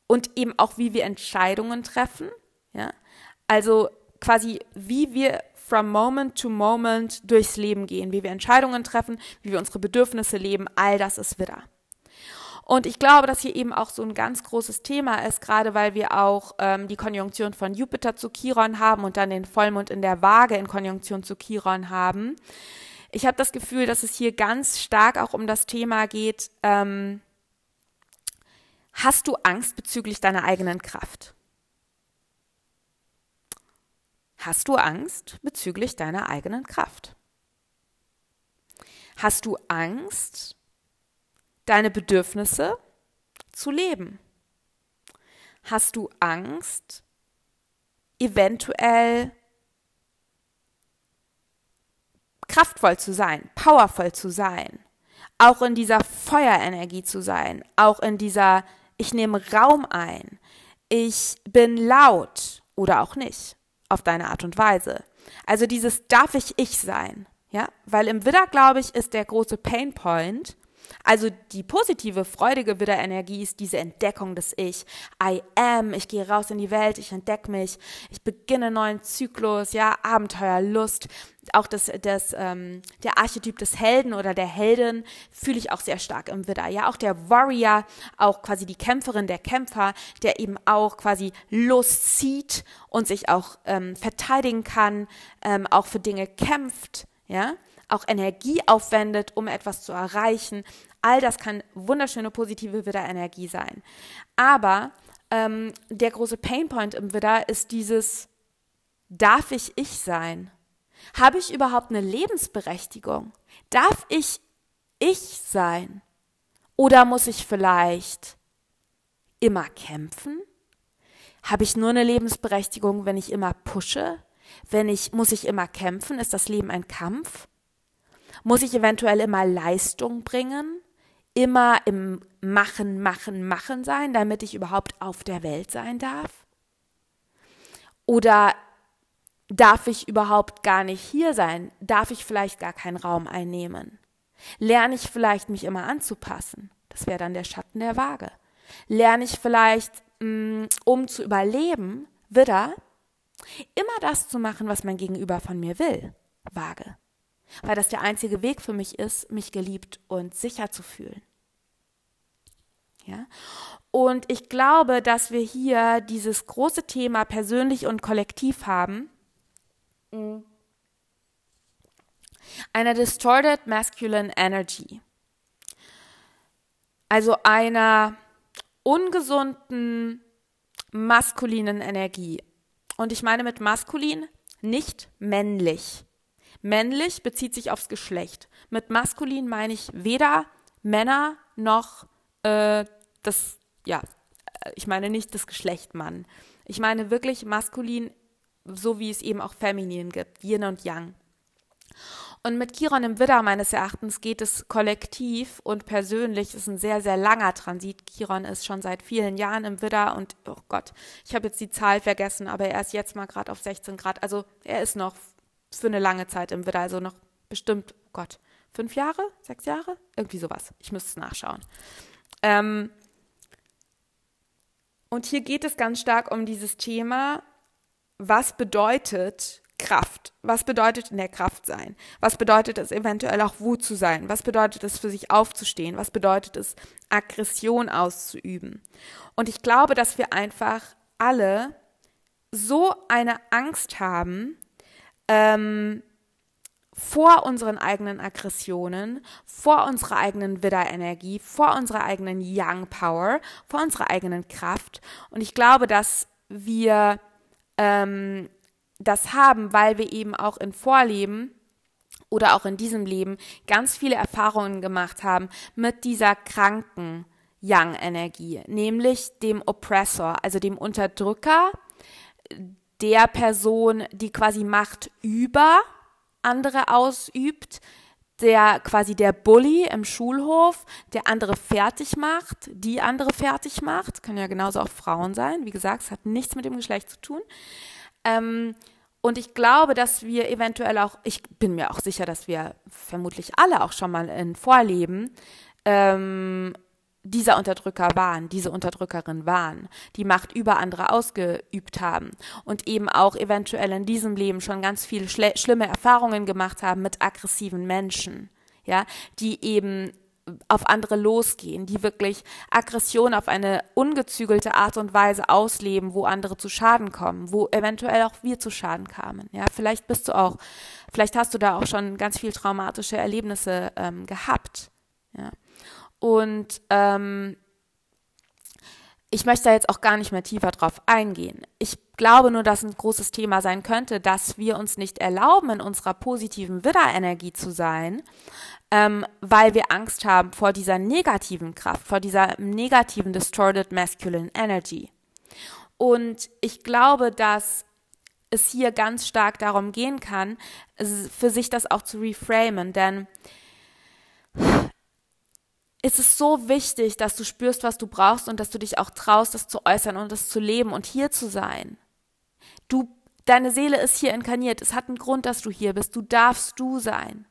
und eben auch wie wir Entscheidungen treffen. Ja, also quasi, wie wir from moment to moment durchs Leben gehen, wie wir Entscheidungen treffen, wie wir unsere Bedürfnisse leben, all das ist Widder. Und ich glaube, dass hier eben auch so ein ganz großes Thema ist, gerade weil wir auch ähm, die Konjunktion von Jupiter zu Chiron haben und dann den Vollmond in der Waage in Konjunktion zu Chiron haben. Ich habe das Gefühl, dass es hier ganz stark auch um das Thema geht, ähm, hast du Angst bezüglich deiner eigenen Kraft? Hast du Angst bezüglich deiner eigenen Kraft? Hast du Angst, deine Bedürfnisse zu leben? Hast du Angst, eventuell kraftvoll zu sein, powervoll zu sein, auch in dieser Feuerenergie zu sein, auch in dieser, ich nehme Raum ein, ich bin laut oder auch nicht, auf deine Art und Weise. Also dieses darf ich ich sein, ja, weil im Widder, glaube ich, ist der große Painpoint, also die positive, freudige Widderenergie ist diese Entdeckung des Ich. I am, ich gehe raus in die Welt, ich entdecke mich, ich beginne einen neuen Zyklus, ja, Abenteuer, Lust. Auch das, das, ähm, der Archetyp des Helden oder der Heldin fühle ich auch sehr stark im Widder. Ja, auch der Warrior, auch quasi die Kämpferin, der Kämpfer, der eben auch quasi Lust zieht und sich auch ähm, verteidigen kann, ähm, auch für Dinge kämpft, ja auch Energie aufwendet, um etwas zu erreichen. All das kann wunderschöne positive Widder-Energie sein. Aber ähm, der große Painpoint im Widder ist dieses, darf ich ich sein? Habe ich überhaupt eine Lebensberechtigung? Darf ich ich sein? Oder muss ich vielleicht immer kämpfen? Habe ich nur eine Lebensberechtigung, wenn ich immer pushe? Wenn ich, muss ich immer kämpfen? Ist das Leben ein Kampf? Muss ich eventuell immer Leistung bringen? Immer im Machen, Machen, Machen sein, damit ich überhaupt auf der Welt sein darf? Oder darf ich überhaupt gar nicht hier sein? Darf ich vielleicht gar keinen Raum einnehmen? Lerne ich vielleicht, mich immer anzupassen? Das wäre dann der Schatten der Waage. Lerne ich vielleicht, mm, um zu überleben, wieder immer das zu machen, was mein Gegenüber von mir will? Waage weil das der einzige Weg für mich ist, mich geliebt und sicher zu fühlen. Ja? Und ich glaube, dass wir hier dieses große Thema persönlich und kollektiv haben. Einer distorted masculine energy. Also einer ungesunden maskulinen Energie. Und ich meine mit maskulin nicht männlich. Männlich bezieht sich aufs Geschlecht. Mit maskulin meine ich weder Männer noch äh, das, ja, äh, ich meine nicht das Geschlecht Mann. Ich meine wirklich maskulin, so wie es eben auch feminin gibt, Yin und Yang. Und mit Chiron im Widder meines Erachtens geht es kollektiv und persönlich. Es ist ein sehr, sehr langer Transit. Chiron ist schon seit vielen Jahren im Widder und, oh Gott, ich habe jetzt die Zahl vergessen, aber er ist jetzt mal gerade auf 16 Grad. Also er ist noch für eine lange Zeit im Widder, also noch bestimmt, oh Gott, fünf Jahre, sechs Jahre, irgendwie sowas. Ich müsste es nachschauen. Ähm, und hier geht es ganz stark um dieses Thema, was bedeutet Kraft? Was bedeutet in der Kraft sein? Was bedeutet es eventuell auch Wut zu sein? Was bedeutet es für sich aufzustehen? Was bedeutet es Aggression auszuüben? Und ich glaube, dass wir einfach alle so eine Angst haben, ähm, vor unseren eigenen Aggressionen, vor unserer eigenen Widder-Energie, vor unserer eigenen Young Power, vor unserer eigenen Kraft. Und ich glaube, dass wir ähm, das haben, weil wir eben auch in Vorleben oder auch in diesem Leben ganz viele Erfahrungen gemacht haben mit dieser kranken Yang-Energie, nämlich dem Oppressor, also dem Unterdrücker, der Person, die quasi Macht über andere ausübt, der quasi der Bully im Schulhof, der andere fertig macht, die andere fertig macht, können ja genauso auch Frauen sein. Wie gesagt, es hat nichts mit dem Geschlecht zu tun. Ähm, und ich glaube, dass wir eventuell auch, ich bin mir auch sicher, dass wir vermutlich alle auch schon mal in Vorleben ähm, dieser Unterdrücker waren, diese Unterdrückerin waren, die Macht über andere ausgeübt haben und eben auch eventuell in diesem Leben schon ganz viele schlimme Erfahrungen gemacht haben mit aggressiven Menschen, ja, die eben auf andere losgehen, die wirklich Aggression auf eine ungezügelte Art und Weise ausleben, wo andere zu Schaden kommen, wo eventuell auch wir zu Schaden kamen. Ja, vielleicht bist du auch, vielleicht hast du da auch schon ganz viel traumatische Erlebnisse ähm, gehabt. Ja. Und ähm, ich möchte da jetzt auch gar nicht mehr tiefer drauf eingehen. Ich glaube nur, dass ein großes Thema sein könnte, dass wir uns nicht erlauben, in unserer positiven Widderenergie zu sein, ähm, weil wir Angst haben vor dieser negativen Kraft, vor dieser negativen Distorted Masculine Energy. Und ich glaube, dass es hier ganz stark darum gehen kann, für sich das auch zu reframen, denn es ist so wichtig, dass du spürst, was du brauchst und dass du dich auch traust, das zu äußern und das zu leben und hier zu sein. Du, deine Seele ist hier inkarniert. Es hat einen Grund, dass du hier bist. Du darfst du sein.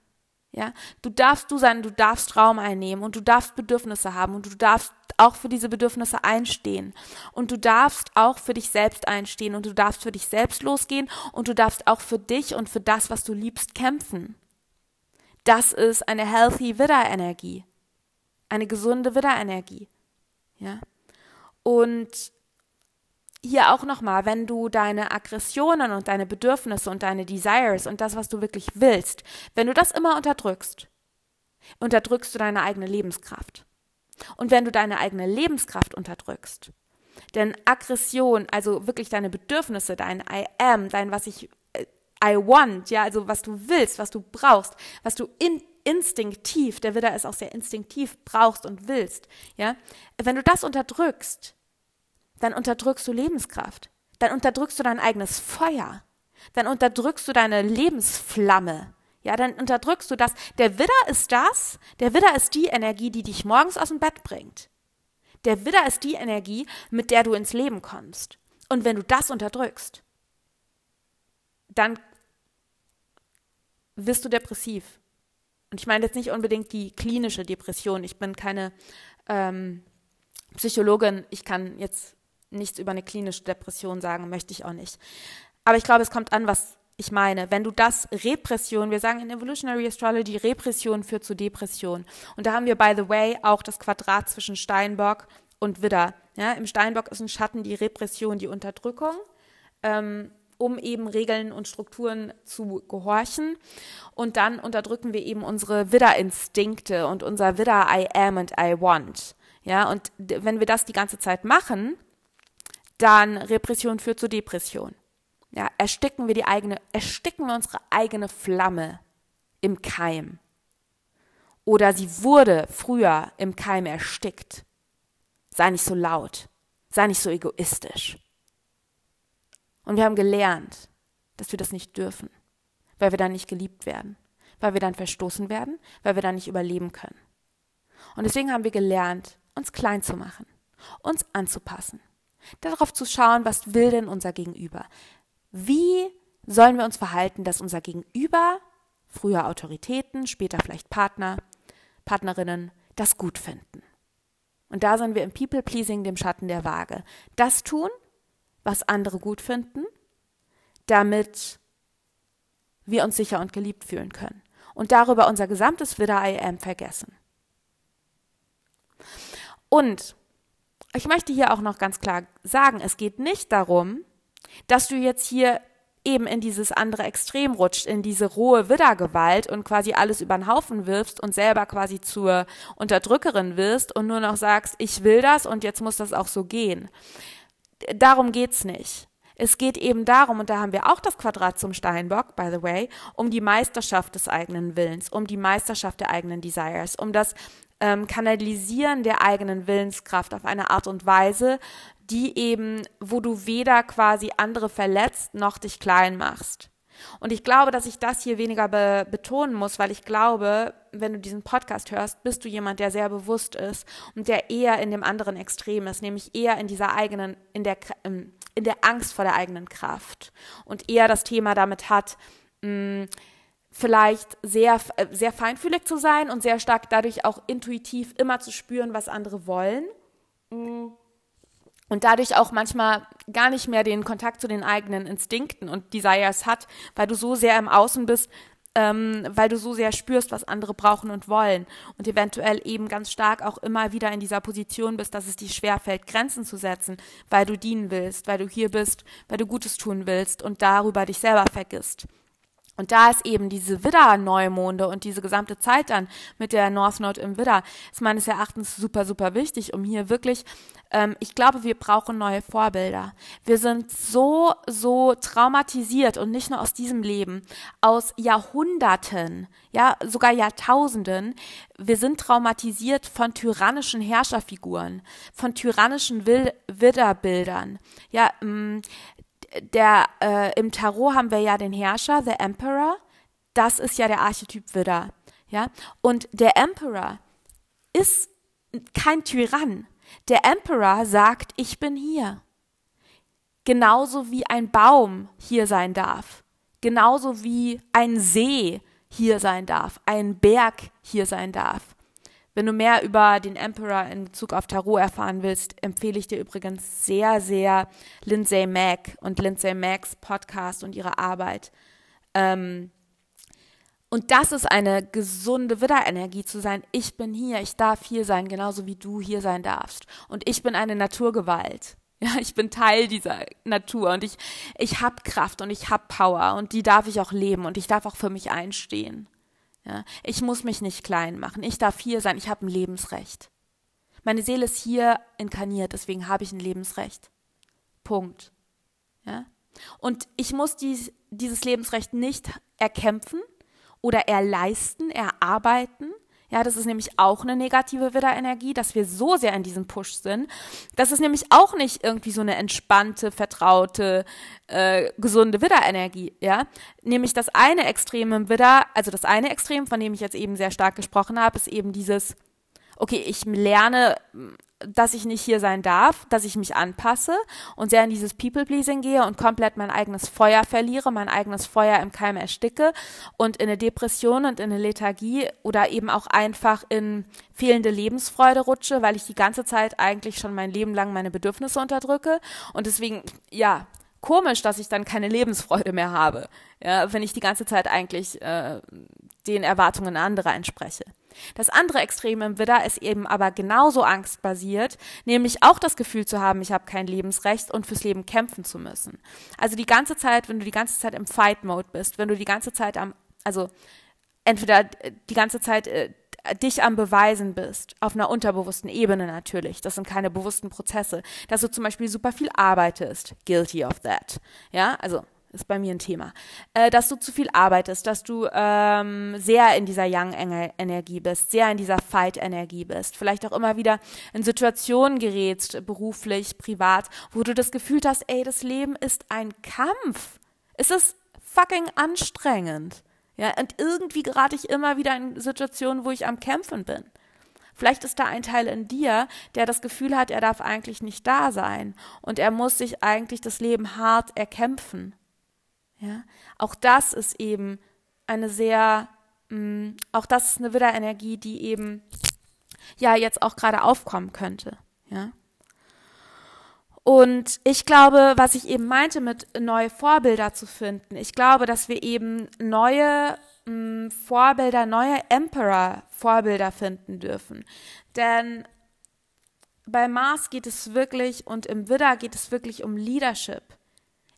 Ja, du darfst du sein, du darfst Raum einnehmen und du darfst Bedürfnisse haben und du darfst auch für diese Bedürfnisse einstehen und du darfst auch für dich selbst einstehen und du darfst für dich selbst losgehen und du darfst auch für dich und für das, was du liebst, kämpfen. Das ist eine healthy Widder-Energie, eine gesunde Widder-Energie. Ja, und hier auch nochmal, wenn du deine Aggressionen und deine Bedürfnisse und deine Desires und das, was du wirklich willst, wenn du das immer unterdrückst, unterdrückst du deine eigene Lebenskraft. Und wenn du deine eigene Lebenskraft unterdrückst, denn Aggression, also wirklich deine Bedürfnisse, dein I am, dein was ich äh, I want, ja, also was du willst, was du brauchst, was du in, instinktiv, der Widder ist auch sehr instinktiv, brauchst und willst, ja, wenn du das unterdrückst, dann unterdrückst du Lebenskraft. Dann unterdrückst du dein eigenes Feuer. Dann unterdrückst du deine Lebensflamme. Ja, dann unterdrückst du das. Der Widder ist das. Der Widder ist die Energie, die dich morgens aus dem Bett bringt. Der Widder ist die Energie, mit der du ins Leben kommst. Und wenn du das unterdrückst, dann wirst du depressiv. Und ich meine jetzt nicht unbedingt die klinische Depression. Ich bin keine ähm, Psychologin. Ich kann jetzt nichts über eine klinische Depression sagen, möchte ich auch nicht. Aber ich glaube, es kommt an, was ich meine. Wenn du das Repression, wir sagen in Evolutionary Astrology, Repression führt zu Depression. Und da haben wir, by the way, auch das Quadrat zwischen Steinbock und Widder. Ja, Im Steinbock ist ein Schatten die Repression, die Unterdrückung. Ähm, um eben Regeln und Strukturen zu gehorchen. Und dann unterdrücken wir eben unsere Widder-Instinkte und unser Widder I am and I want. Ja, und wenn wir das die ganze Zeit machen, dann Repression führt zu Depression. Ja, ersticken wir die eigene, ersticken wir unsere eigene Flamme im Keim. Oder sie wurde früher im Keim erstickt. Sei nicht so laut, sei nicht so egoistisch. Und wir haben gelernt, dass wir das nicht dürfen, weil wir dann nicht geliebt werden, weil wir dann verstoßen werden, weil wir dann nicht überleben können. Und deswegen haben wir gelernt, uns klein zu machen, uns anzupassen, darauf zu schauen, was will denn unser Gegenüber? Wie sollen wir uns verhalten, dass unser Gegenüber, früher Autoritäten, später vielleicht Partner, Partnerinnen, das gut finden? Und da sind wir im People-Pleasing, dem Schatten der Waage. Das tun, was andere gut finden, damit wir uns sicher und geliebt fühlen können. Und darüber unser gesamtes Widder I am vergessen. Und ich möchte hier auch noch ganz klar sagen, es geht nicht darum, dass du jetzt hier eben in dieses andere Extrem rutscht, in diese rohe Widdergewalt und quasi alles über den Haufen wirfst und selber quasi zur Unterdrückerin wirst und nur noch sagst, ich will das und jetzt muss das auch so gehen. Darum geht's nicht. Es geht eben darum, und da haben wir auch das Quadrat zum Steinbock, by the way, um die Meisterschaft des eigenen Willens, um die Meisterschaft der eigenen Desires, um das ähm, Kanalisieren der eigenen Willenskraft auf eine Art und Weise, die eben, wo du weder quasi andere verletzt noch dich klein machst. Und ich glaube, dass ich das hier weniger be betonen muss, weil ich glaube, wenn du diesen Podcast hörst, bist du jemand, der sehr bewusst ist und der eher in dem anderen Extrem ist, nämlich eher in dieser eigenen, in der, ähm, in der Angst vor der eigenen Kraft und eher das Thema damit hat, mh, mm, vielleicht sehr, äh, sehr feinfühlig zu sein und sehr stark dadurch auch intuitiv immer zu spüren, was andere wollen. Mm. Und dadurch auch manchmal gar nicht mehr den Kontakt zu den eigenen Instinkten und Desires hat, weil du so sehr im Außen bist, ähm, weil du so sehr spürst, was andere brauchen und wollen und eventuell eben ganz stark auch immer wieder in dieser Position bist, dass es dir schwerfällt, Grenzen zu setzen, weil du dienen willst, weil du hier bist, weil du Gutes tun willst und darüber dich selber vergisst. Und da ist eben diese Widder-Neumonde und diese gesamte Zeit dann mit der North Node im Widder, ist meines Erachtens super, super wichtig, um hier wirklich, ähm, ich glaube, wir brauchen neue Vorbilder. Wir sind so, so traumatisiert und nicht nur aus diesem Leben, aus Jahrhunderten, ja, sogar Jahrtausenden. Wir sind traumatisiert von tyrannischen Herrscherfiguren, von tyrannischen Widderbildern. Ja, ähm, der, äh, im Tarot haben wir ja den Herrscher, the Emperor. Das ist ja der Archetyp Widder. Ja? Und der Emperor ist kein Tyrann. Der Emperor sagt, ich bin hier. Genauso wie ein Baum hier sein darf. Genauso wie ein See hier sein darf. Ein Berg hier sein darf. Wenn du mehr über den Emperor in Bezug auf Tarot erfahren willst, empfehle ich dir übrigens sehr, sehr Lindsay Mack und Lindsay Macks Podcast und ihre Arbeit. Ähm, und das ist eine gesunde Widderenergie zu sein. Ich bin hier, ich darf hier sein, genauso wie du hier sein darfst. Und ich bin eine Naturgewalt. Ja, ich bin Teil dieser Natur und ich, ich habe Kraft und ich habe Power und die darf ich auch leben und ich darf auch für mich einstehen. Ja, ich muss mich nicht klein machen. Ich darf hier sein. Ich habe ein Lebensrecht. Meine Seele ist hier inkarniert, deswegen habe ich ein Lebensrecht. Punkt. Ja? Und ich muss dies, dieses Lebensrecht nicht erkämpfen, oder erleisten, erarbeiten. Ja, das ist nämlich auch eine negative Widderenergie, dass wir so sehr in diesem Push sind. Das ist nämlich auch nicht irgendwie so eine entspannte, vertraute, äh, gesunde Widderenergie. Ja, nämlich das eine Extrem im Widder, also das eine Extrem, von dem ich jetzt eben sehr stark gesprochen habe, ist eben dieses, okay, ich lerne dass ich nicht hier sein darf, dass ich mich anpasse und sehr in dieses People-Pleasing gehe und komplett mein eigenes Feuer verliere, mein eigenes Feuer im Keim ersticke und in eine Depression und in eine Lethargie oder eben auch einfach in fehlende Lebensfreude rutsche, weil ich die ganze Zeit eigentlich schon mein Leben lang meine Bedürfnisse unterdrücke und deswegen, ja, komisch, dass ich dann keine Lebensfreude mehr habe, ja, wenn ich die ganze Zeit eigentlich äh, den Erwartungen anderer entspreche. Das andere Extrem im Widder ist eben aber genauso angstbasiert, nämlich auch das Gefühl zu haben, ich habe kein Lebensrecht und fürs Leben kämpfen zu müssen. Also die ganze Zeit, wenn du die ganze Zeit im Fight-Mode bist, wenn du die ganze Zeit am, also entweder die ganze Zeit äh, dich am Beweisen bist, auf einer unterbewussten Ebene natürlich, das sind keine bewussten Prozesse, dass du zum Beispiel super viel arbeitest, guilty of that, ja, also ist bei mir ein Thema, äh, dass du zu viel arbeitest, dass du ähm, sehr in dieser Young-Energie bist, sehr in dieser Fight-Energie bist, vielleicht auch immer wieder in Situationen gerätst, beruflich, privat, wo du das Gefühl hast, ey, das Leben ist ein Kampf. Es ist fucking anstrengend. Ja, und irgendwie gerate ich immer wieder in Situationen, wo ich am Kämpfen bin. Vielleicht ist da ein Teil in dir, der das Gefühl hat, er darf eigentlich nicht da sein und er muss sich eigentlich das Leben hart erkämpfen. Ja, auch das ist eben eine sehr, mh, mm, auch das ist eine Widderenergie, die eben ja jetzt auch gerade aufkommen könnte. Ja. Und ich glaube, was ich eben meinte mit neue Vorbilder zu finden, ich glaube, dass wir eben neue mh, mm, Vorbilder, neue Emperor-Vorbilder finden dürfen. Denn bei Mars geht es wirklich und im Widder geht es wirklich um Leadership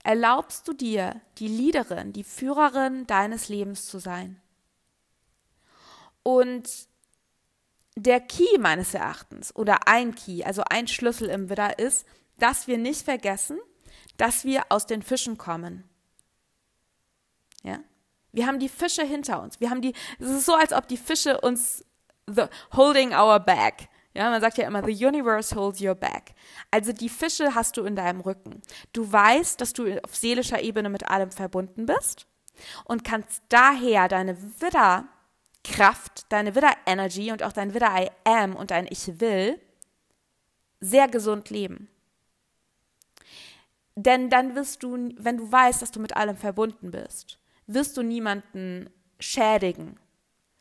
erlaubst du dir, die Leaderin, die Führerin deines Lebens zu sein. Und der Key meines Erachtens oder ein Key, also ein Schlüssel im Widder ist, dass wir nicht vergessen, dass wir aus den Fischen kommen. Ja? Wir haben die Fische hinter uns. Wir haben die, es ist so, als ob die Fische uns the, holding our back. Ja, man sagt ja immer, the universe holds your back. Also die Fische hast du in deinem Rücken. Du weißt, dass du auf seelischer Ebene mit allem verbunden bist und kannst daher deine Widderkraft, deine Widder-Energy und auch dein Widder-I am und dein Ich will sehr gesund leben. Denn dann wirst du, wenn du weißt, dass du mit allem verbunden bist, wirst du niemanden schädigen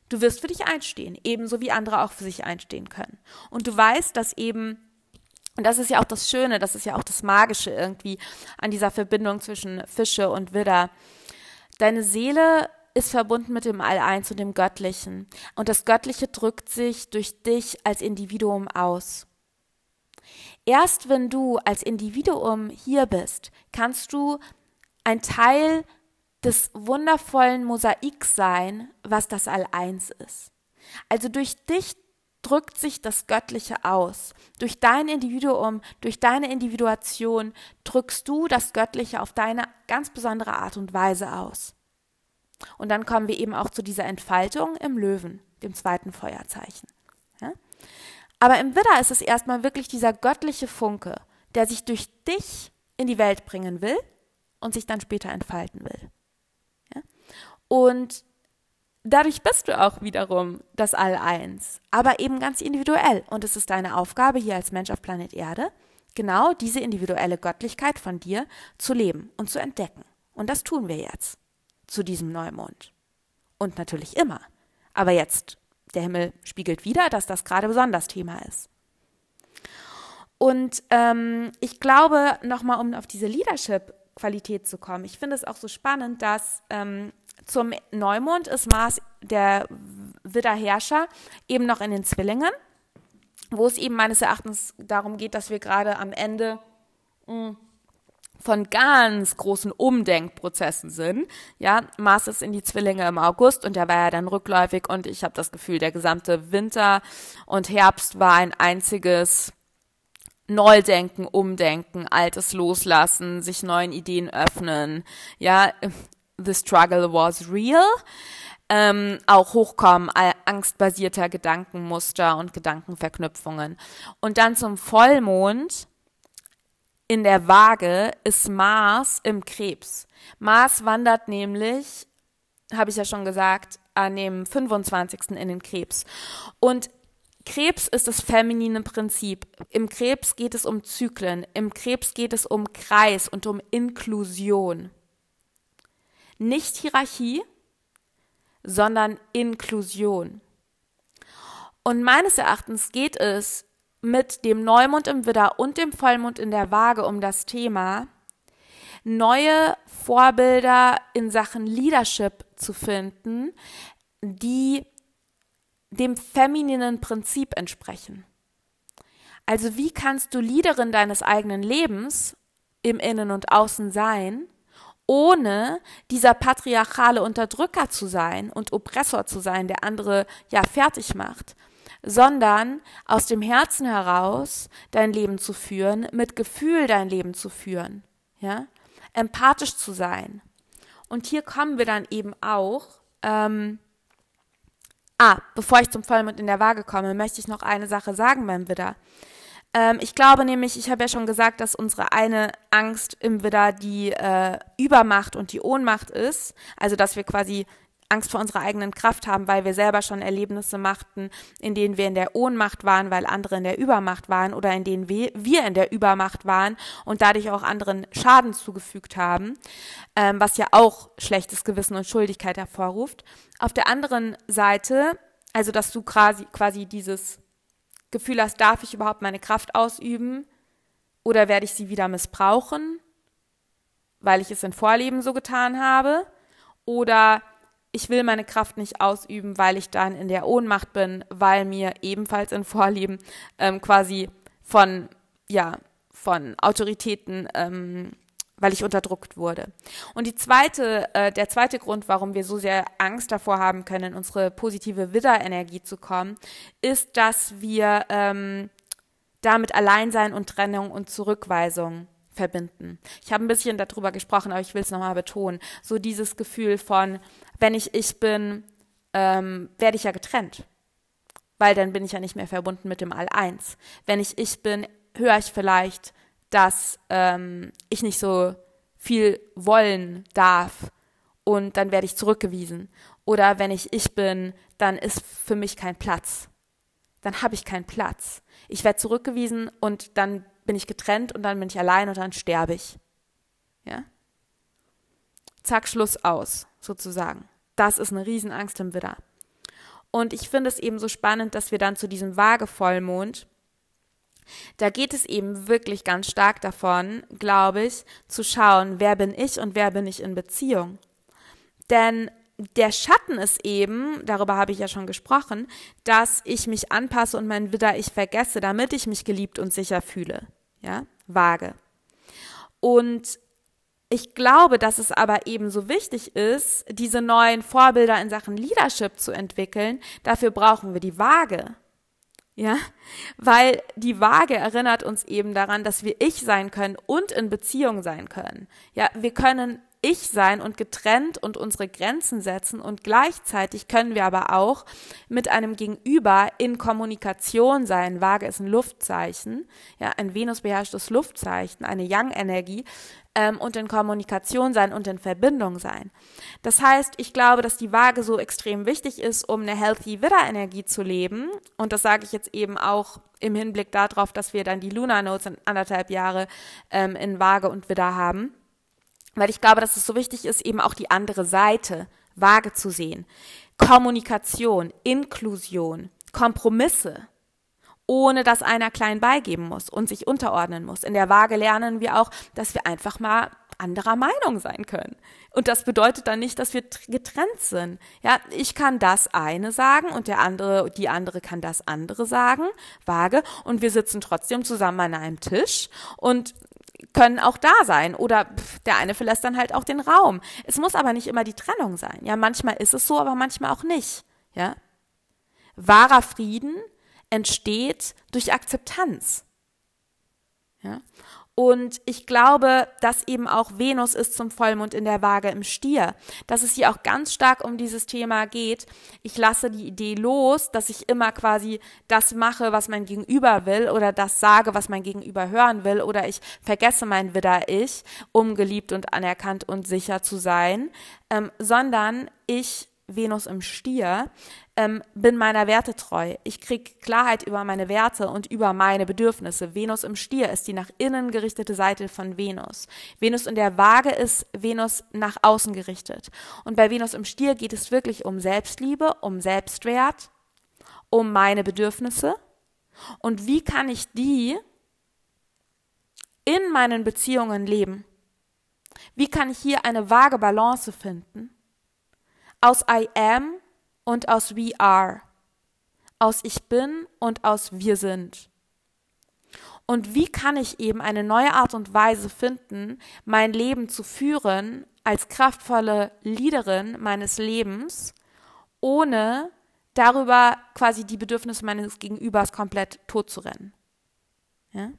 Du wirst für dich einstehen, ebenso wie andere auch für sich einstehen können. Und du weißt, dass eben, und das ist ja auch das Schöne, das ist ja auch das Magische irgendwie an dieser Verbindung zwischen Fische und Widder. Deine Seele ist verbunden mit dem All-Eins und dem Göttlichen. Und das Göttliche drückt sich durch dich als Individuum aus. Erst wenn du als Individuum hier bist, kannst du ein Teil des wundervollen Mosaiks sein, was das All-Eins ist. Also durch dich drückt sich das Göttliche aus. Durch dein Individuum, durch deine Individuation drückst du das Göttliche auf deine ganz besondere Art und Weise aus. Und dann kommen wir eben auch zu dieser Entfaltung im Löwen, dem zweiten Feuerzeichen. Ja? Aber im Widder ist es erstmal wirklich dieser göttliche Funke, der sich durch dich in die Welt bringen will und sich dann später entfalten will. Und dadurch bist du auch wiederum das All-Eins, aber eben ganz individuell. Und es ist deine Aufgabe hier als Mensch auf Planet Erde, genau diese individuelle Göttlichkeit von dir zu leben und zu entdecken. Und das tun wir jetzt zu diesem Neumond. Und natürlich immer. Aber jetzt, der Himmel spiegelt wieder, dass das gerade besonders Thema ist. Und ähm, ich glaube, nochmal, um auf diese Leadership-Qualität zu kommen, ich finde es auch so spannend, dass ähm, zum Neumond ist Mars der Widderherrscher eben noch in den Zwillingen, wo es eben meines Erachtens darum geht, dass wir gerade am Ende mh, hm, von ganz großen Umdenkprozessen sind. Ja, Mars ist in die Zwillinge im August und der war ja dann rückläufig und ich habe das Gefühl, der gesamte Winter und Herbst war ein einziges Neudenken, Umdenken, Altes loslassen, sich neuen Ideen öffnen. Ja, the struggle was real. Ähm, auch hochkommen angstbasierter Gedankenmuster und Gedankenverknüpfungen. Und dann zum Vollmond in der Waage ist Mars im Krebs. Mars wandert nämlich, habe ich ja schon gesagt, an dem 25. in den Krebs. Und Krebs ist das feminine Prinzip. Im Krebs geht es um Zyklen. Im Krebs geht es um Kreis und um Inklusion. Nicht Hierarchie, sondern Inklusion. Und meines Erachtens geht es mit dem Neumond im Widder und dem Vollmond in der Waage um das Thema, neue Vorbilder in Sachen Leadership zu finden, die dem femininen Prinzip entsprechen. Also wie kannst du Leaderin deines eigenen Lebens im Innen und Außen sein, ohne dieser patriarchale Unterdrücker zu sein und Oppressor zu sein, der andere ja fertig macht, sondern aus dem Herzen heraus dein Leben zu führen, mit Gefühl dein Leben zu führen, ja, empathisch zu sein. Und hier kommen wir dann eben auch. Ähm, ah, bevor ich zum Vollmond in der Waage komme, möchte ich noch eine Sache sagen beim Widder. Ähm, ich glaube nämlich, ich habe ja schon gesagt, dass unsere eine Angst im Widder die äh, Übermacht und die Ohnmacht ist. Also dass wir quasi Angst vor unserer eigenen Kraft haben, weil wir selber schon Erlebnisse machten, in denen wir in der Ohnmacht waren, weil andere in der Übermacht waren oder in denen wir, in der Übermacht waren und dadurch auch anderen Schaden zugefügt haben, ähm, was ja auch schlechtes Gewissen und Schuldigkeit hervorruft. Auf der anderen Seite, also dass du quasi, quasi dieses Gefühl hast, darf ich überhaupt meine Kraft ausüben? Oder werde ich sie wieder missbrauchen, weil ich es in Vorleben so getan habe? Oder ich will meine Kraft nicht ausüben, weil ich dann in der Ohnmacht bin, weil mir ebenfalls in Vorlieben ähm, quasi von, ja, von Autoritäten, ähm, weil ich unterdrückt wurde. Und die zweite, äh, der zweite Grund, warum wir so sehr Angst davor haben können, in unsere positive Widderenergie zu kommen, ist, dass wir ähm, damit Alleinsein und Trennung und Zurückweisung verbinden. Ich habe ein bisschen darüber gesprochen, aber ich will es nochmal betonen. So dieses Gefühl von, wenn ich ich bin, ähm, werde ich ja getrennt. Weil dann bin ich ja nicht mehr verbunden mit dem All-Eins. Wenn ich ich bin, höre ich vielleicht, dass ähm, ich nicht so viel wollen darf und dann werde ich zurückgewiesen. Oder wenn ich ich bin, dann ist für mich kein Platz. Dann habe ich keinen Platz. Ich werde zurückgewiesen und dann bin ich getrennt und dann bin ich allein und dann sterbe ich. Ja? Zack, Schluss aus, sozusagen. Das ist eine Riesenangst im Widder. Und ich finde es eben so spannend, dass wir dann zu diesem Waagevollmond, da geht es eben wirklich ganz stark davon, glaube ich, zu schauen, wer bin ich und wer bin ich in Beziehung. Denn der Schatten ist eben, darüber habe ich ja schon gesprochen, dass ich mich anpasse und mein Widder ich vergesse, damit ich mich geliebt und sicher fühle ja, vage. Und ich glaube, dass es aber eben so wichtig ist, diese neuen Vorbilder in Sachen Leadership zu entwickeln. Dafür brauchen wir die Waage. Ja, weil die Waage erinnert uns eben daran, dass wir ich sein können und in Beziehung sein können. Ja, wir können Ich sein und getrennt und unsere Grenzen setzen und gleichzeitig können wir aber auch mit einem Gegenüber in Kommunikation sein. Waage ist ein Luftzeichen, ja, ein Venus beherrschtes Luftzeichen, eine Yang-Energie ähm, und in Kommunikation sein und in Verbindung sein. Das heißt, ich glaube, dass die Waage so extrem wichtig ist, um eine healthy Widder-Energie zu leben. Und das sage ich jetzt eben auch im Hinblick darauf, dass wir dann die Lunar Notes in anderthalb Jahre ähm, in Waage und Widder haben. Weil ich glaube, dass es so wichtig ist, eben auch die andere Seite Waage zu sehen. Kommunikation, Inklusion, Kompromisse ohne dass einer klein beigeben muss und sich unterordnen muss. In der Waage lernen wir auch, dass wir einfach mal anderer Meinung sein können. Und das bedeutet dann nicht, dass wir getrennt sind. Ja, ich kann das eine sagen und der andere, die andere kann das andere sagen, Waage, und wir sitzen trotzdem zusammen an einem Tisch und können auch da sein oder der eine verlässt dann halt auch den Raum. Es muss aber nicht immer die Trennung sein. Ja, manchmal ist es so, aber manchmal auch nicht. Ja, wahrer Frieden entsteht durch Akzeptanz. Ja? Und ich glaube, dass eben auch Venus ist zum Vollmond in der Waage im Stier, dass es hier auch ganz stark um dieses Thema geht. Ich lasse die Idee los, dass ich immer quasi das mache, was mein Gegenüber will oder das sage, was mein Gegenüber hören will oder ich vergesse mein Widder-Ich, um geliebt und anerkannt und sicher zu sein, ähm, sondern ich Venus im Stier, ähm, bin meiner Werte treu. Ich krieg Klarheit über meine Werte und über meine Bedürfnisse. Venus im Stier ist die nach innen gerichtete Seite von Venus. Venus in der Waage ist Venus nach außen gerichtet. Und bei Venus im Stier geht es wirklich um Selbstliebe, um Selbstwert, um meine Bedürfnisse. Und wie kann ich die in meinen Beziehungen leben? Wie kann ich hier eine vage Balance finden? aus I am und aus we are, aus ich bin und aus wir sind. Und wie kann ich eben eine neue Art und Weise finden, mein Leben zu führen als kraftvolle Leaderin meines Lebens, ohne darüber quasi die Bedürfnisse meines Gegenübers komplett totzurennen. Ja?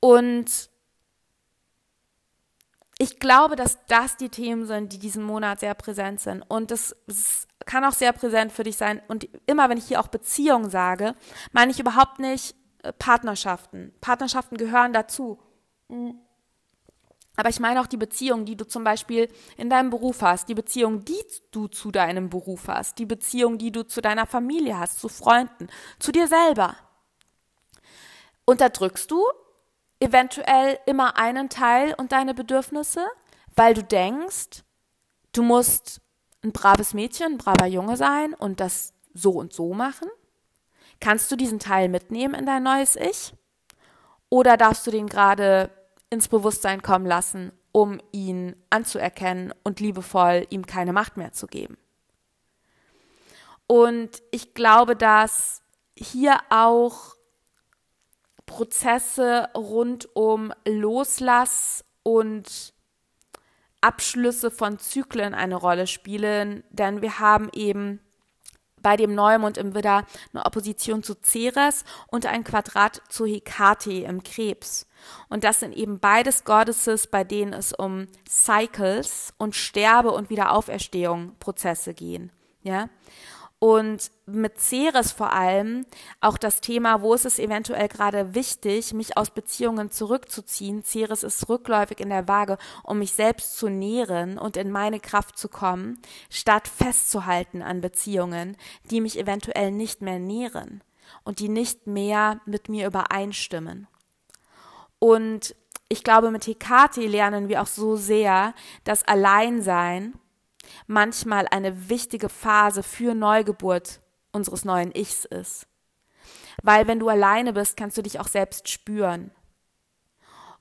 Und ich glaube, dass das die Themen sind, die diesen Monat sehr präsent sind. Und das, kann auch sehr präsent für dich sein. Und immer, wenn ich hier auch Beziehungen sage, meine ich überhaupt nicht äh, Partnerschaften. Partnerschaften gehören dazu. Mhm. Aber ich meine auch die Beziehung, die du zum Beispiel in deinem Beruf hast, die Beziehung, die du zu deinem Beruf hast, die Beziehung, die du zu deiner Familie hast, zu Freunden, zu dir selber. Unterdrückst du eventuell immer einen Teil und deine Bedürfnisse, weil du denkst, du musst ein braves Mädchen, ein braver Junge sein und das so und so machen? Kannst du diesen Teil mitnehmen in dein neues Ich? Oder darfst du den gerade ins Bewusstsein kommen lassen, um ihn anzuerkennen und liebevoll ihm keine Macht mehr zu geben? Und ich glaube, dass hier auch Prozesse rund um Loslass und Abschlüsse von Zyklen eine Rolle spielen, denn wir haben eben bei dem Neumond im Widder eine Opposition zu Ceres und ein Quadrat zu Hekate im Krebs. Und das sind eben beides Goddesses, bei denen es um Cycles und Sterbe und Wiederauferstehung Prozesse gehen. Ja? Und mit Ceres vor allem auch das Thema, wo ist es eventuell gerade wichtig, mich aus Beziehungen zurückzuziehen. Ceres ist rückläufig in der Waage, um mich selbst zu nähren und in meine Kraft zu kommen, statt festzuhalten an Beziehungen, die mich eventuell nicht mehr nähren und die nicht mehr mit mir übereinstimmen. Und ich glaube, mit Hekate lernen wir auch so sehr, dass Alleinsein manchmal eine wichtige Phase für Neugeburt unseres neuen Ichs ist. Weil wenn du alleine bist, kannst du dich auch selbst spüren.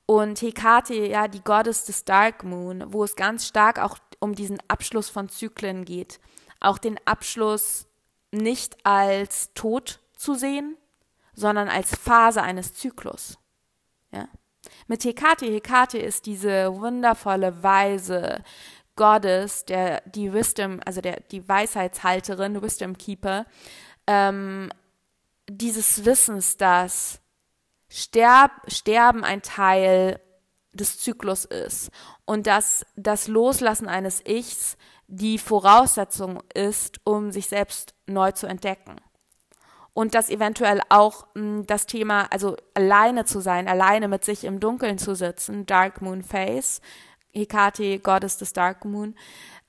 Und Hekate, ja, die Goddess des Dark Moon, wo es ganz stark auch um diesen Abschluss von Zyklen geht. Auch den Abschluss nicht als Tod zu sehen, sondern als Phase eines Zyklus. Ja? Mit Hekate, Hekate ist diese wundervolle, weise, Goddess, der die Wisdom, also der die Weisheitshalterin, Wisdom Keeper, ähm, dieses Wissens, dass Sterb, Sterben ein Teil des Zyklus ist und dass das Loslassen eines Ichs die Voraussetzung ist, um sich selbst neu zu entdecken. Und dass eventuell auch mh, hm, das Thema, also alleine zu sein, alleine mit sich im Dunkeln zu sitzen, Dark Moon Face, Hekate, Goddess des Dark Moon,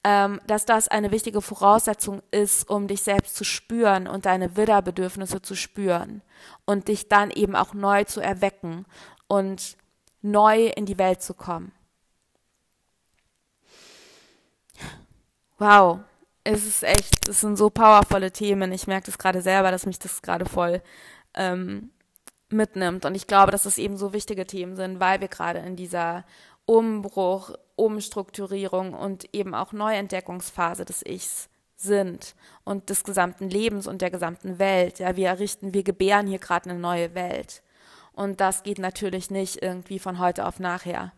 ähm, dass das eine wichtige Voraussetzung ist, um dich selbst zu spüren und deine Widderbedürfnisse zu spüren und dich dann eben auch neu zu erwecken und neu in die Welt zu kommen. Wow, es ist echt, es sind so powervolle Themen. Ich merke das gerade selber, dass mich das gerade voll ähm, mitnimmt. Und ich glaube, dass es eben so wichtige Themen sind, weil wir gerade in dieser Umbruch, Umstrukturierung und eben auch Neuentdeckungsphase des Ichs sind und des gesamten Lebens und der gesamten Welt. Ja, wir errichten, wir gebären hier gerade eine neue Welt. Und das geht natürlich nicht irgendwie von heute auf nachher.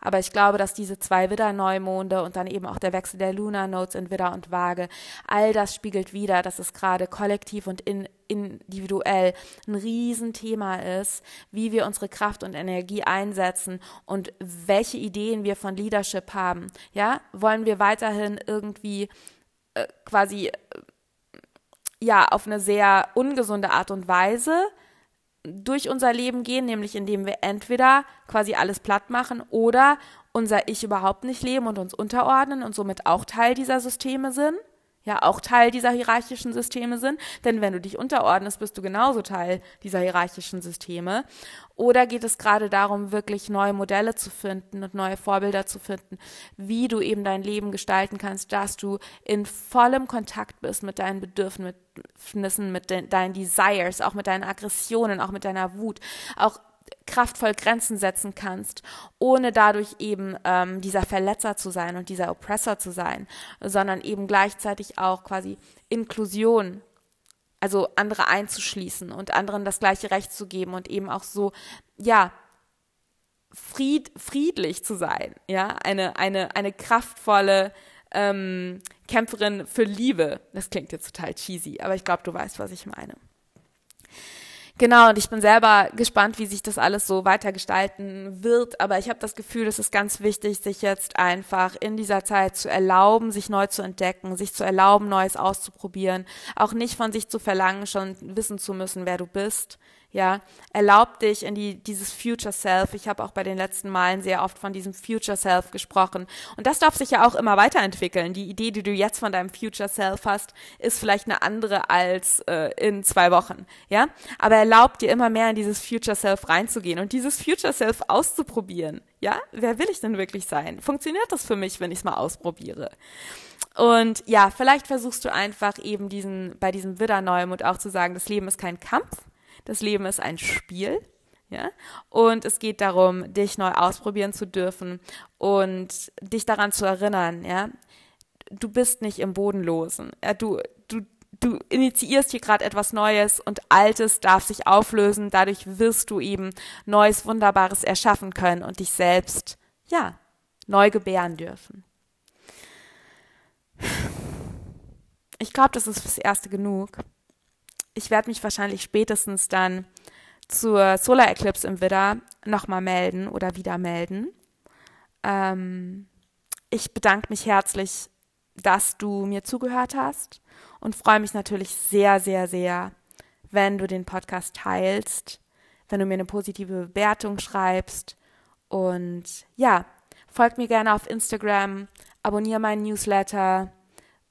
Aber ich glaube, dass diese zwei Widder-Neumonde und dann eben auch der Wechsel der Lunar Notes in Widder und Waage, all das spiegelt wieder, dass es gerade kollektiv und in, individuell ein Riesenthema ist, wie wir unsere Kraft und Energie einsetzen und welche Ideen wir von Leadership haben. Ja, wollen wir weiterhin irgendwie äh, quasi äh, ja auf eine sehr ungesunde Art und Weise durch unser Leben gehen, nämlich indem wir entweder quasi alles platt machen oder unser Ich überhaupt nicht leben und uns unterordnen und somit auch Teil dieser Systeme sind ja auch Teil dieser hierarchischen Systeme sind. Denn wenn du dich unterordnest, bist du genauso Teil dieser hierarchischen Systeme. Oder geht es gerade darum, wirklich neue Modelle zu finden und neue Vorbilder zu finden, wie du eben dein Leben gestalten kannst, dass du in vollem Kontakt bist mit deinen Bedürfnissen, mit de deinen Desires, auch mit deinen Aggressionen, auch mit deiner Wut, auch kraftvoll Grenzen setzen kannst, ohne dadurch eben ähm, dieser Verletzer zu sein und dieser Oppressor zu sein, sondern eben gleichzeitig auch quasi Inklusion, also andere einzuschließen und anderen das gleiche Recht zu geben und eben auch so, ja, fried, friedlich zu sein, ja, eine, eine, eine kraftvolle ähm, Kämpferin für Liebe. Das klingt jetzt total cheesy, aber ich glaube, du weißt, was ich meine. Genau, und ich bin selber gespannt, wie sich das alles so weitergestalten wird. Aber ich habe das Gefühl, es ist ganz wichtig, sich jetzt einfach in dieser Zeit zu erlauben, sich neu zu entdecken, sich zu erlauben, Neues auszuprobieren. Auch nicht von sich zu verlangen, schon wissen zu müssen, wer du bist. Ja, erlaub dich in die, dieses Future Self. Ich habe auch bei den letzten Malen sehr oft von diesem Future Self gesprochen. Und das darf sich ja auch immer weiterentwickeln. Die Idee, die du jetzt von deinem Future Self hast, ist vielleicht eine andere als äh, in zwei Wochen. Ja, aber erlaub dir immer mehr in dieses Future Self reinzugehen und dieses Future Self auszuprobieren. Ja, wer will ich denn wirklich sein? Funktioniert das für mich, wenn ich es mal ausprobiere? Und ja, vielleicht versuchst du einfach eben diesen, bei diesem Widder-Neumond auch zu sagen, das Leben ist kein Kampf, das Leben ist ein Spiel. Ja? Und es geht darum, dich neu ausprobieren zu dürfen und dich daran zu erinnern, ja. Du bist nicht im Bodenlosen. Ja? Du, du, du initiierst hier gerade etwas Neues und Altes darf sich auflösen. Dadurch wirst du eben Neues, Wunderbares erschaffen können und dich selbst, ja, neu gebären dürfen. Ich glaube, das ist fürs Erste genug ich werde mich wahrscheinlich spätestens dann zur Solar Eclipse im Widder nochmal melden oder wieder melden. Ähm, ich bedanke mich herzlich, dass du mir zugehört hast und freue mich natürlich sehr, sehr, sehr, wenn du den Podcast teilst, wenn du mir eine positive Bewertung schreibst und ja, folg mir gerne auf Instagram, abonniere meinen Newsletter,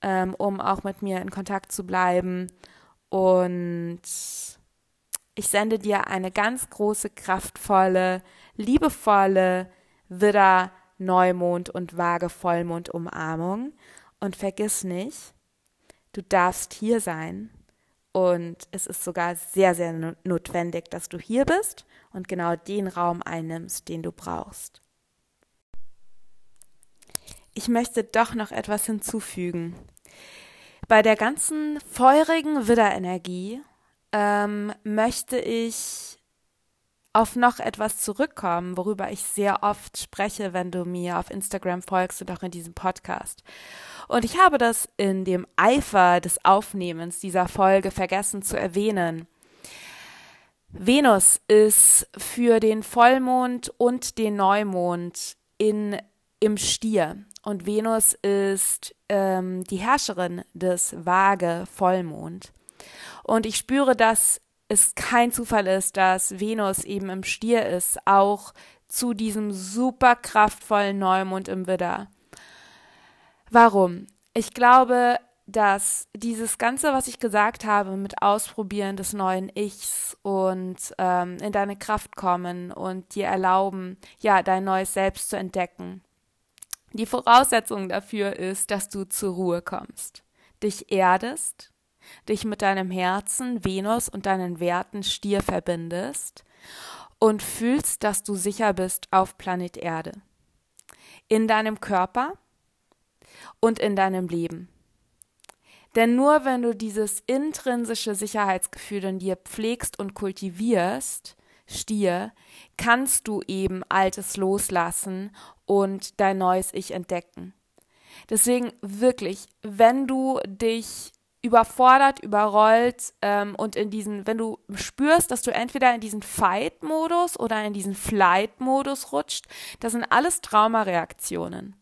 ähm, um auch mit mir in Kontakt zu bleiben und ich sende dir eine ganz große, kraftvolle, liebevolle Widder, Neumond und Waage Vollmond Umarmung. Und vergiss nicht, du darfst hier sein. Und es ist sogar sehr, sehr notwendig, dass du hier bist und genau den Raum einnimmst, den du brauchst. Ich möchte doch noch etwas hinzufügen. Bei der ganzen feurigen Widderenergie ähm, möchte ich auf noch etwas zurückkommen, worüber ich sehr oft spreche, wenn du mir auf Instagram folgst und auch in diesem Podcast. Und ich habe das in dem Eifer des Aufnehmens dieser Folge vergessen zu erwähnen. Venus ist für den Vollmond und den Neumond in im Stier und Venus ist ähm, die Herrscherin des Waage Vollmond. Und ich spüre, dass es kein Zufall ist, dass Venus eben im Stier ist, auch zu diesem super kraftvollen Neumond im Widder. Warum? Ich glaube, dass dieses Ganze, was ich gesagt habe, mit Ausprobieren des neuen Ichs und ähm, in deine Kraft kommen und dir erlauben, ja, dein neues Selbst zu entdecken. Die Voraussetzung dafür ist, dass du zur Ruhe kommst, dich erdest, dich mit deinem Herzen, Venus und deinen Werten Stier verbindest und fühlst, dass du sicher bist auf Planet Erde. In deinem Körper und in deinem Leben. Denn nur wenn du dieses intrinsische Sicherheitsgefühl in dir pflegst und kultivierst, Stier, kannst du eben Altes loslassen und dein neues Ich entdecken. Deswegen wirklich, wenn du dich überfordert, überrollt ähm, und in diesen, wenn du spürst, dass du entweder in diesen Fight-Modus oder in diesen Flight-Modus rutscht, das sind alles Traumareaktionen.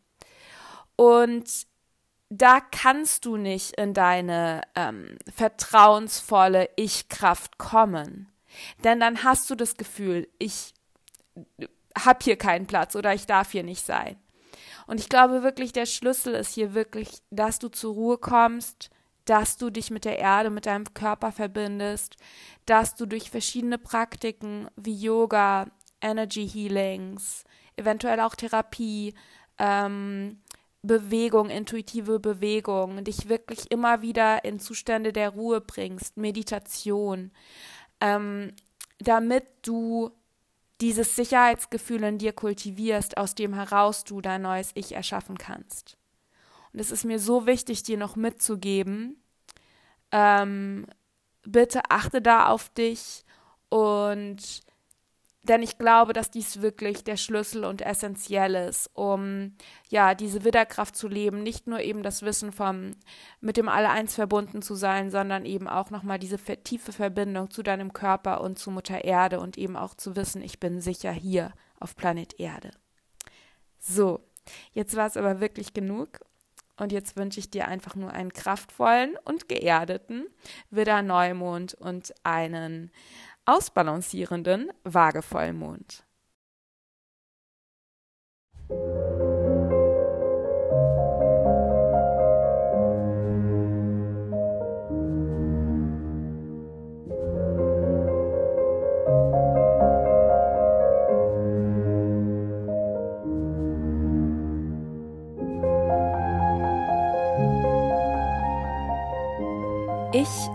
Und da kannst du nicht in deine ähm, vertrauensvolle Ich-Kraft kommen. Denn dann hast du das Gefühl, ich habe hier keinen Platz oder ich darf hier nicht sein. Und ich glaube wirklich, der Schlüssel ist hier wirklich, dass du zur Ruhe kommst, dass du dich mit der Erde, mit deinem Körper verbindest, dass du durch verschiedene Praktiken wie Yoga, Energy Healings, eventuell auch Therapie, ähm, Bewegung, intuitive Bewegung, dich wirklich immer wieder in Zustände der Ruhe bringst, Meditation, ähm, damit du dieses Sicherheitsgefühl in dir kultivierst, aus dem heraus du dein neues Ich erschaffen kannst. Und es ist mir so wichtig, dir noch mitzugeben, ähm, bitte achte da auf dich und denn ich glaube, dass dies wirklich der Schlüssel und essentiell ist, um ja diese Widderkraft zu leben, nicht nur eben das Wissen vom mit dem Alle eins verbunden zu sein, sondern eben auch nochmal diese tiefe Verbindung zu deinem Körper und zu Mutter Erde und eben auch zu wissen, ich bin sicher hier auf Planet Erde. So, jetzt war es aber wirklich genug und jetzt wünsche ich dir einfach nur einen kraftvollen und geerdeten Widder Neumond und einen ausbalancierenden Waagevollmond. Ich